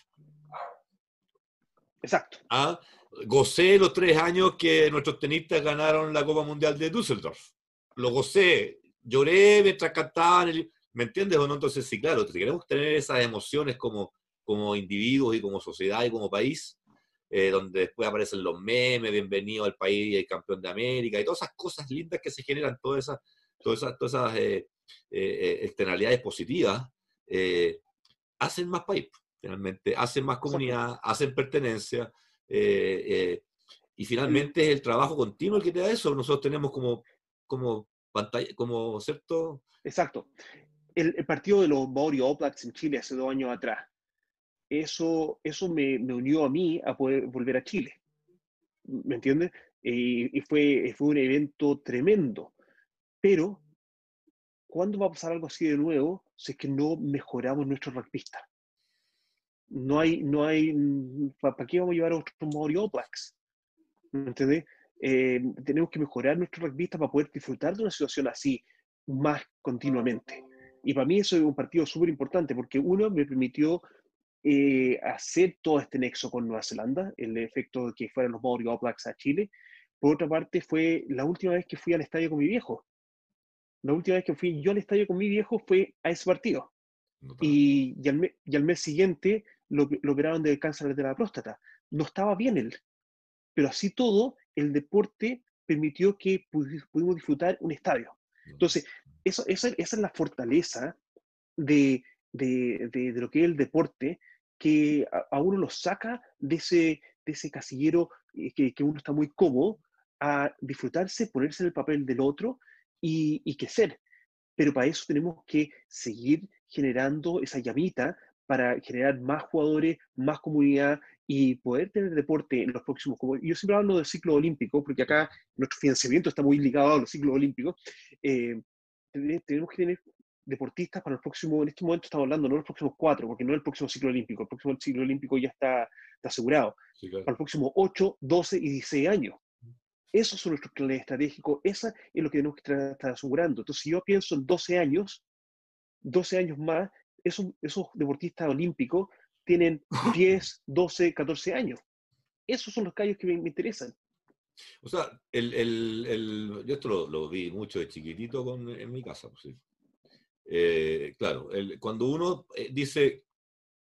Exacto. ¿Ah? Gocé los tres años que nuestros tenistas ganaron la Copa Mundial de Düsseldorf. Lo gocé. Lloré mientras cantaban. ¿Me entiendes o no? Entonces, sí, claro, queremos tener esas emociones como, como individuos y como sociedad y como país, eh, donde después aparecen los memes, bienvenido al país y el campeón de América, y todas esas cosas lindas que se generan, todas esas, todas esas, todas esas eh, eh, externalidades positivas, hacen más país, finalmente, hacen más comunidad, hacen pertenencia, y finalmente es el trabajo continuo el que te da eso. Nosotros tenemos como, como pantalla, como, ¿cierto? Exacto. El, el partido de los Maori All Blacks en Chile hace dos años atrás, eso, eso me, unió a mí a poder volver a Chile. ¿Me entiendes? y fue, fue un evento tremendo. Pero, ¿cuándo va a pasar algo así de nuevo si es que no mejoramos nuestros rugbyistas? No hay, no hay, ¿para qué vamos a llevar a otros Maori Blacks? ¿Me entiendes? Eh, tenemos que mejorar nuestros rugbyistas para poder disfrutar de una situación así más continuamente. Y para mí eso es un partido súper importante porque uno me permitió eh, hacer todo este nexo con Nueva Zelanda, el efecto de que fueran los Maori All Blacks a Chile. Por otra parte, fue la última vez que fui al estadio con mi viejo. La última vez que fui yo al estadio con mi viejo fue a ese partido. y, y, al y, al mes siguiente lo, lo, operaron de cáncer de la próstata. No estaba bien él. Pero así todo, el deporte permitió que pudimos disfrutar un estadio. Entonces, eso, esa, esa es la fortaleza de, de, de, lo que es el deporte, que a, uno lo saca de ese, de ese casillero eh, que, que, uno está muy cómodo a disfrutarse, ponerse en el papel del otro y, y ser Pero para eso tenemos que seguir generando esa llamita para generar más jugadores, más comunidad y poder tener deporte en los próximos. Yo siempre hablo del ciclo olímpico, porque acá nuestro financiamiento está muy ligado a los ciclos olímpicos. Eh, tenemos que tener deportistas para el próximo, en este momento estamos hablando, no los próximos cuatro, porque no el próximo ciclo olímpico, el próximo ciclo olímpico ya está, está asegurado, para el próximo 8, 12 y 16 años. Esos son nuestros planes estratégicos, esa es lo que tenemos que estar asegurando. Entonces, si yo pienso en 12 años, 12 años más, esos, esos deportistas olímpicos tienen 10, 12, 14 años. Esos son los callos que me, interesan. O sea, el, el, el, yo esto lo, lo, vi mucho de chiquitito con, en mi casa. Pues, eh, claro, cuando uno eh, dice,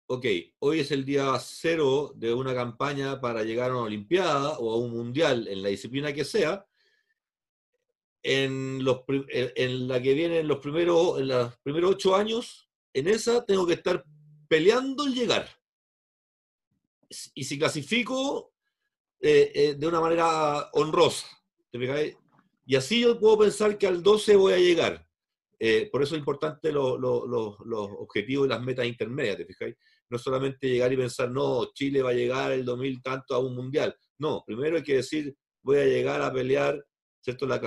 ok, hoy es el día cero de una campaña para llegar a una Olimpiada o a un Mundial en la disciplina que sea, en, los, en la que vienen los primeros, en los primeros ocho años, en esa tengo que estar peleando el llegar. Y si clasifico eh, de una manera honrosa, Y así yo puedo pensar que al 12 voy a llegar. Eh, por eso es importante los objetivos y las metas intermedias, ¿te fijáis? No solamente llegar y pensar, no, Chile va a llegar el 2000 tanto a un mundial. No, primero hay que decir, voy a llegar a pelear, ¿cierto? La,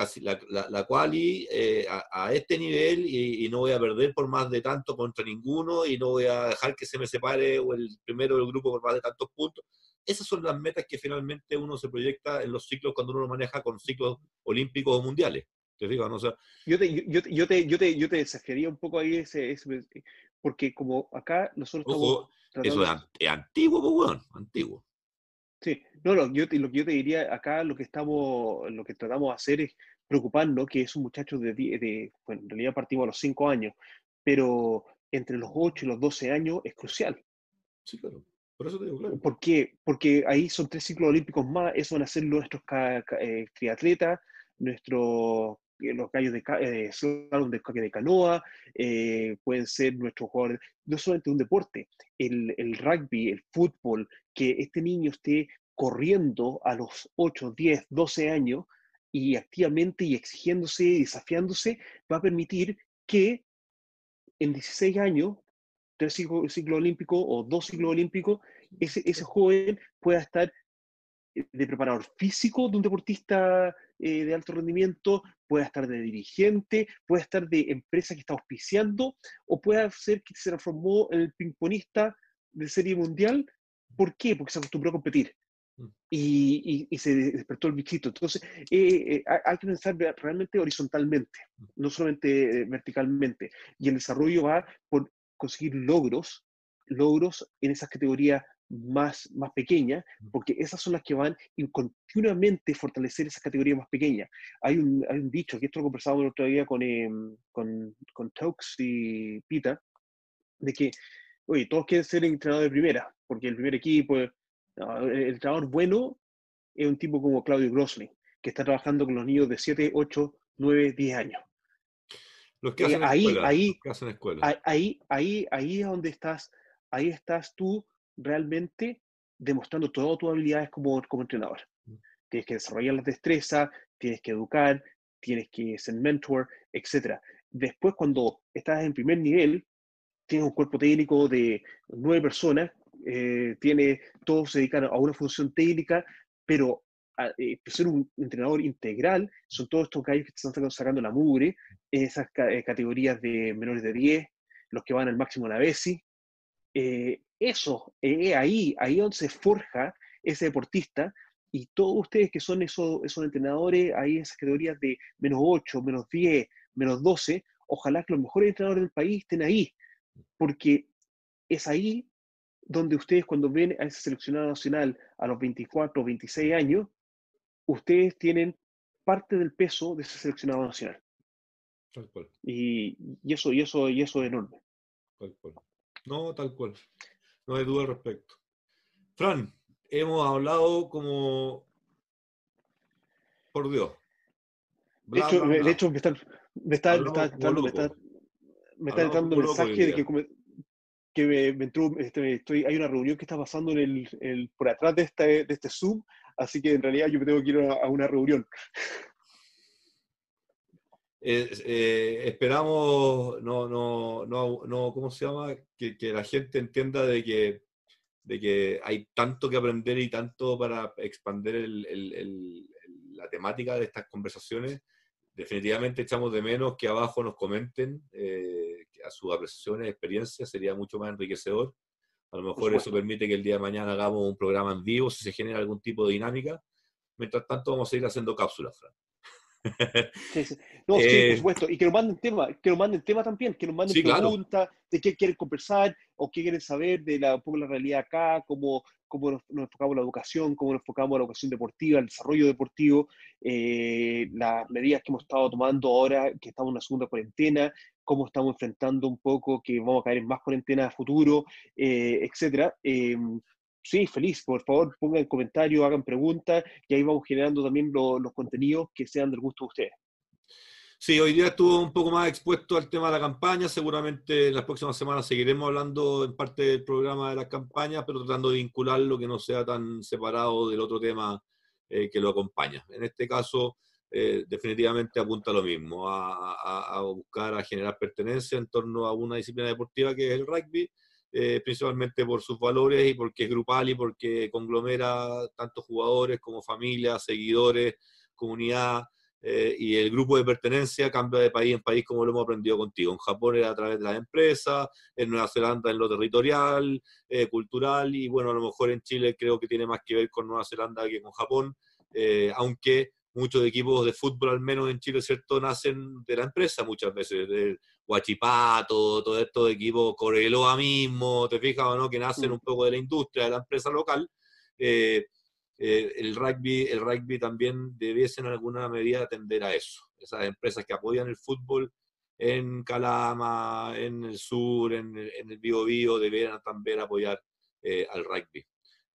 la, la quali eh, a, este nivel y, no voy a perder por más de tanto contra ninguno y no voy a dejar que se me separe o el primero del grupo por más de tantos puntos. Esas son las metas que finalmente uno se proyecta en los ciclos cuando uno lo maneja con ciclos olímpicos o mundiales. ¿Te digo, no? yo, te, yo, yo, te, yo, te, yo te desafiaría un poco ahí ese, ese porque como acá nosotros Ojo, eso es, antiguo, pues, bueno, antiguo. Sí, no, lo, yo, lo que yo te diría acá, lo que estamos, lo que tratamos de hacer es preocuparnos que es un muchacho de, de bueno, en realidad partimos a los 5 años, pero entre los 8 y los 12 años es crucial. Sí, claro. Por eso te digo, claro. ¿Por qué? Porque ahí son tres ciclos olímpicos más, eso van a ser nuestros eh, triatletas, nuestros los gallos de, eh, de, de canoa, eh, pueden ser nuestros jugadores, no solamente un deporte, el, rugby, el fútbol, que este niño esté corriendo a los 8, 10, 12 años y activamente y exigiéndose, desafiándose, va a permitir que en 16 años, tres ciclos ciclo olímpicos o dos ciclos olímpicos, ese, ese joven pueda estar de preparador físico de un deportista de alto rendimiento, pueda estar de dirigente, puede estar de empresa que está auspiciando, o puede ser que se transformó en el pingponista de serie mundial. ¿Por qué? Porque se acostumbró a competir. Mm. Y, y, se despertó el bichito. Entonces, eh, eh, hay que pensar realmente horizontalmente, mm. no solamente eh, verticalmente. Y el desarrollo va por conseguir logros, logros en esas categorías más, más pequeñas, porque esas son las que van y continuamente fortalecer esas categorías más pequeñas. Hay un, hay un dicho, que esto lo conversábamos el otro día con, eh, con, con Taux y Pita, de que, oye, todos quieren ser entrenadores de primera, porque el primer equipo, el, entrenador bueno es un tipo como Claudio Grosling, que está trabajando con los niños de 7, 8, 9, 10 años. Los que hacen ahí, escuela, ahí, los que hacen escuela. Ahí, ahí, ahí es donde estás, ahí estás tú realmente demostrando todas tus habilidades como, como entrenador. Mm. Tienes que desarrollar las destrezas, tienes que educar, tienes que ser mentor, etc. Después, cuando estás en primer nivel, tienes un cuerpo técnico de nueve personas, eh, tiene, todos se dedican a una función técnica, pero eh, ser un entrenador integral son todos estos gallos que te están sacando la mugre, esas eh, categorías de menores de 10, los que van al máximo a la BESI, eh, eso, eh, ahí, ahí donde se forja ese deportista y todos ustedes que son esos, esos entrenadores, ahí en esas categorías de menos 8, menos 10, menos 12, ojalá que los mejores entrenadores del país estén ahí, porque es ahí donde ustedes cuando ven a ese seleccionado nacional a los 24 o 26 años, ustedes tienen parte del peso de ese seleccionado nacional. Y, y, eso, y, eso, y eso es enorme. No, tal cual. No hay duda al respecto. Fran, hemos hablado como... Por Dios. de, hecho, de hecho, me está, me está, me me está, me entrando un mensaje de que, que me, me entró, este, estoy, hay una reunión que está pasando en el, el, por atrás de este, de este Zoom, así que en realidad yo me tengo que ir a, a una reunión. Eh, esperamos, no, no, no, no, ¿cómo se llama? Que, que, la gente entienda de que, de que hay tanto que aprender y tanto para expandir el, el, la temática de estas conversaciones. Definitivamente echamos de menos que abajo nos comenten eh, a sus apreciaciones, experiencias, sería mucho más enriquecedor. A lo mejor eso permite que el día de mañana hagamos un programa en vivo si se genera algún tipo de dinámica. Mientras tanto, vamos a seguir haciendo cápsulas, Fran. [laughs] Sí, sí. No, sí, por eh, supuesto. Y que nos manden tema, que nos manden tema también, que nos manden preguntas de qué quieren conversar o qué quieren saber de la, un la realidad acá, cómo, cómo nos, enfocamos en la educación, cómo nos enfocamos en la educación deportiva, el desarrollo deportivo, eh, las medidas que hemos estado tomando ahora que estamos en una segunda cuarentena, cómo estamos enfrentando un poco que vamos a caer en más cuarentena a futuro, eh, etcétera. Sí, feliz. Por favor, pongan comentarios, hagan preguntas y ahí vamos generando también los contenidos que sean del gusto de ustedes. Sí, hoy día estuvo un poco más expuesto al tema de la campaña. Seguramente en las próximas semanas seguiremos hablando en parte del programa de las campañas, pero tratando de vincularlo que no sea tan separado del otro tema eh, que lo acompaña. En este caso, eh, definitivamente apunta a lo mismo, a, a, buscar, a generar pertenencia en torno a una disciplina deportiva que es el rugby eh, principalmente por sus valores y porque es grupal y porque conglomera tanto jugadores como familias, seguidores, comunidad, eh, y el grupo de pertenencia cambia de país en país como lo hemos aprendido contigo. En Japón era a través de las empresas, en Nueva Zelanda en lo territorial, eh, cultural, y bueno, a lo mejor en Chile creo que tiene más que ver con Nueva Zelanda que con Japón, aunque muchos equipos de fútbol, al menos en Chile, ¿cierto?, nacen de la empresa muchas veces, del Guachipato, todo esto de equipos, Coreloa mismo, te fijas o no, que nacen mm. un poco de la industria, de la empresa local. Eh, eh, el, rugby, el rugby también debiese en alguna medida atender a eso. Esas empresas que apoyan el fútbol en Calama, en el sur, en el, en el Bio, deberían también apoyar eh, al rugby.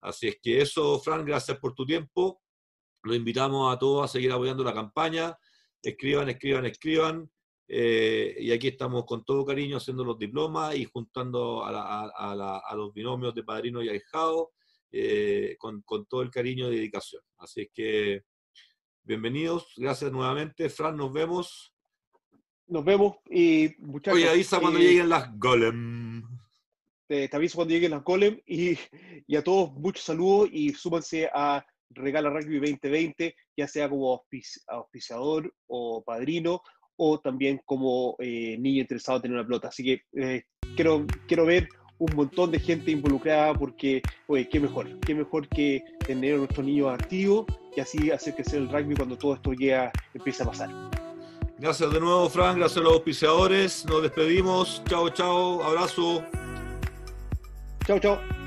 Así es que eso, Fran, gracias por tu tiempo. Lo invitamos a todos a seguir apoyando la campaña. Escriban, escriban, escriban. Eh, y aquí estamos con todo cariño haciendo los diplomas y juntando a, los binomios de padrino y ahijado eh, con, todo el cariño y dedicación. Así que bienvenidos, gracias nuevamente. Fran, nos vemos. Nos vemos y muchachos. Oye, avisa cuando eh, lleguen las golem. Te, aviso cuando lleguen las golem y, y a todos muchos saludos y súbanse a Regala Rugby 2020, ya sea como auspiciador o padrino o también como eh, niño interesado en tener una pelota. Así que eh, quiero, quiero ver un montón de gente involucrada porque, oye, qué mejor, qué mejor que tener a nuestros niños activos y así hacer crecer el rugby cuando todo esto ya empiece a pasar. Gracias de nuevo, Frank. Gracias a los auspiciadores. Nos despedimos. Chao, chao. Abrazo. Chao, chao.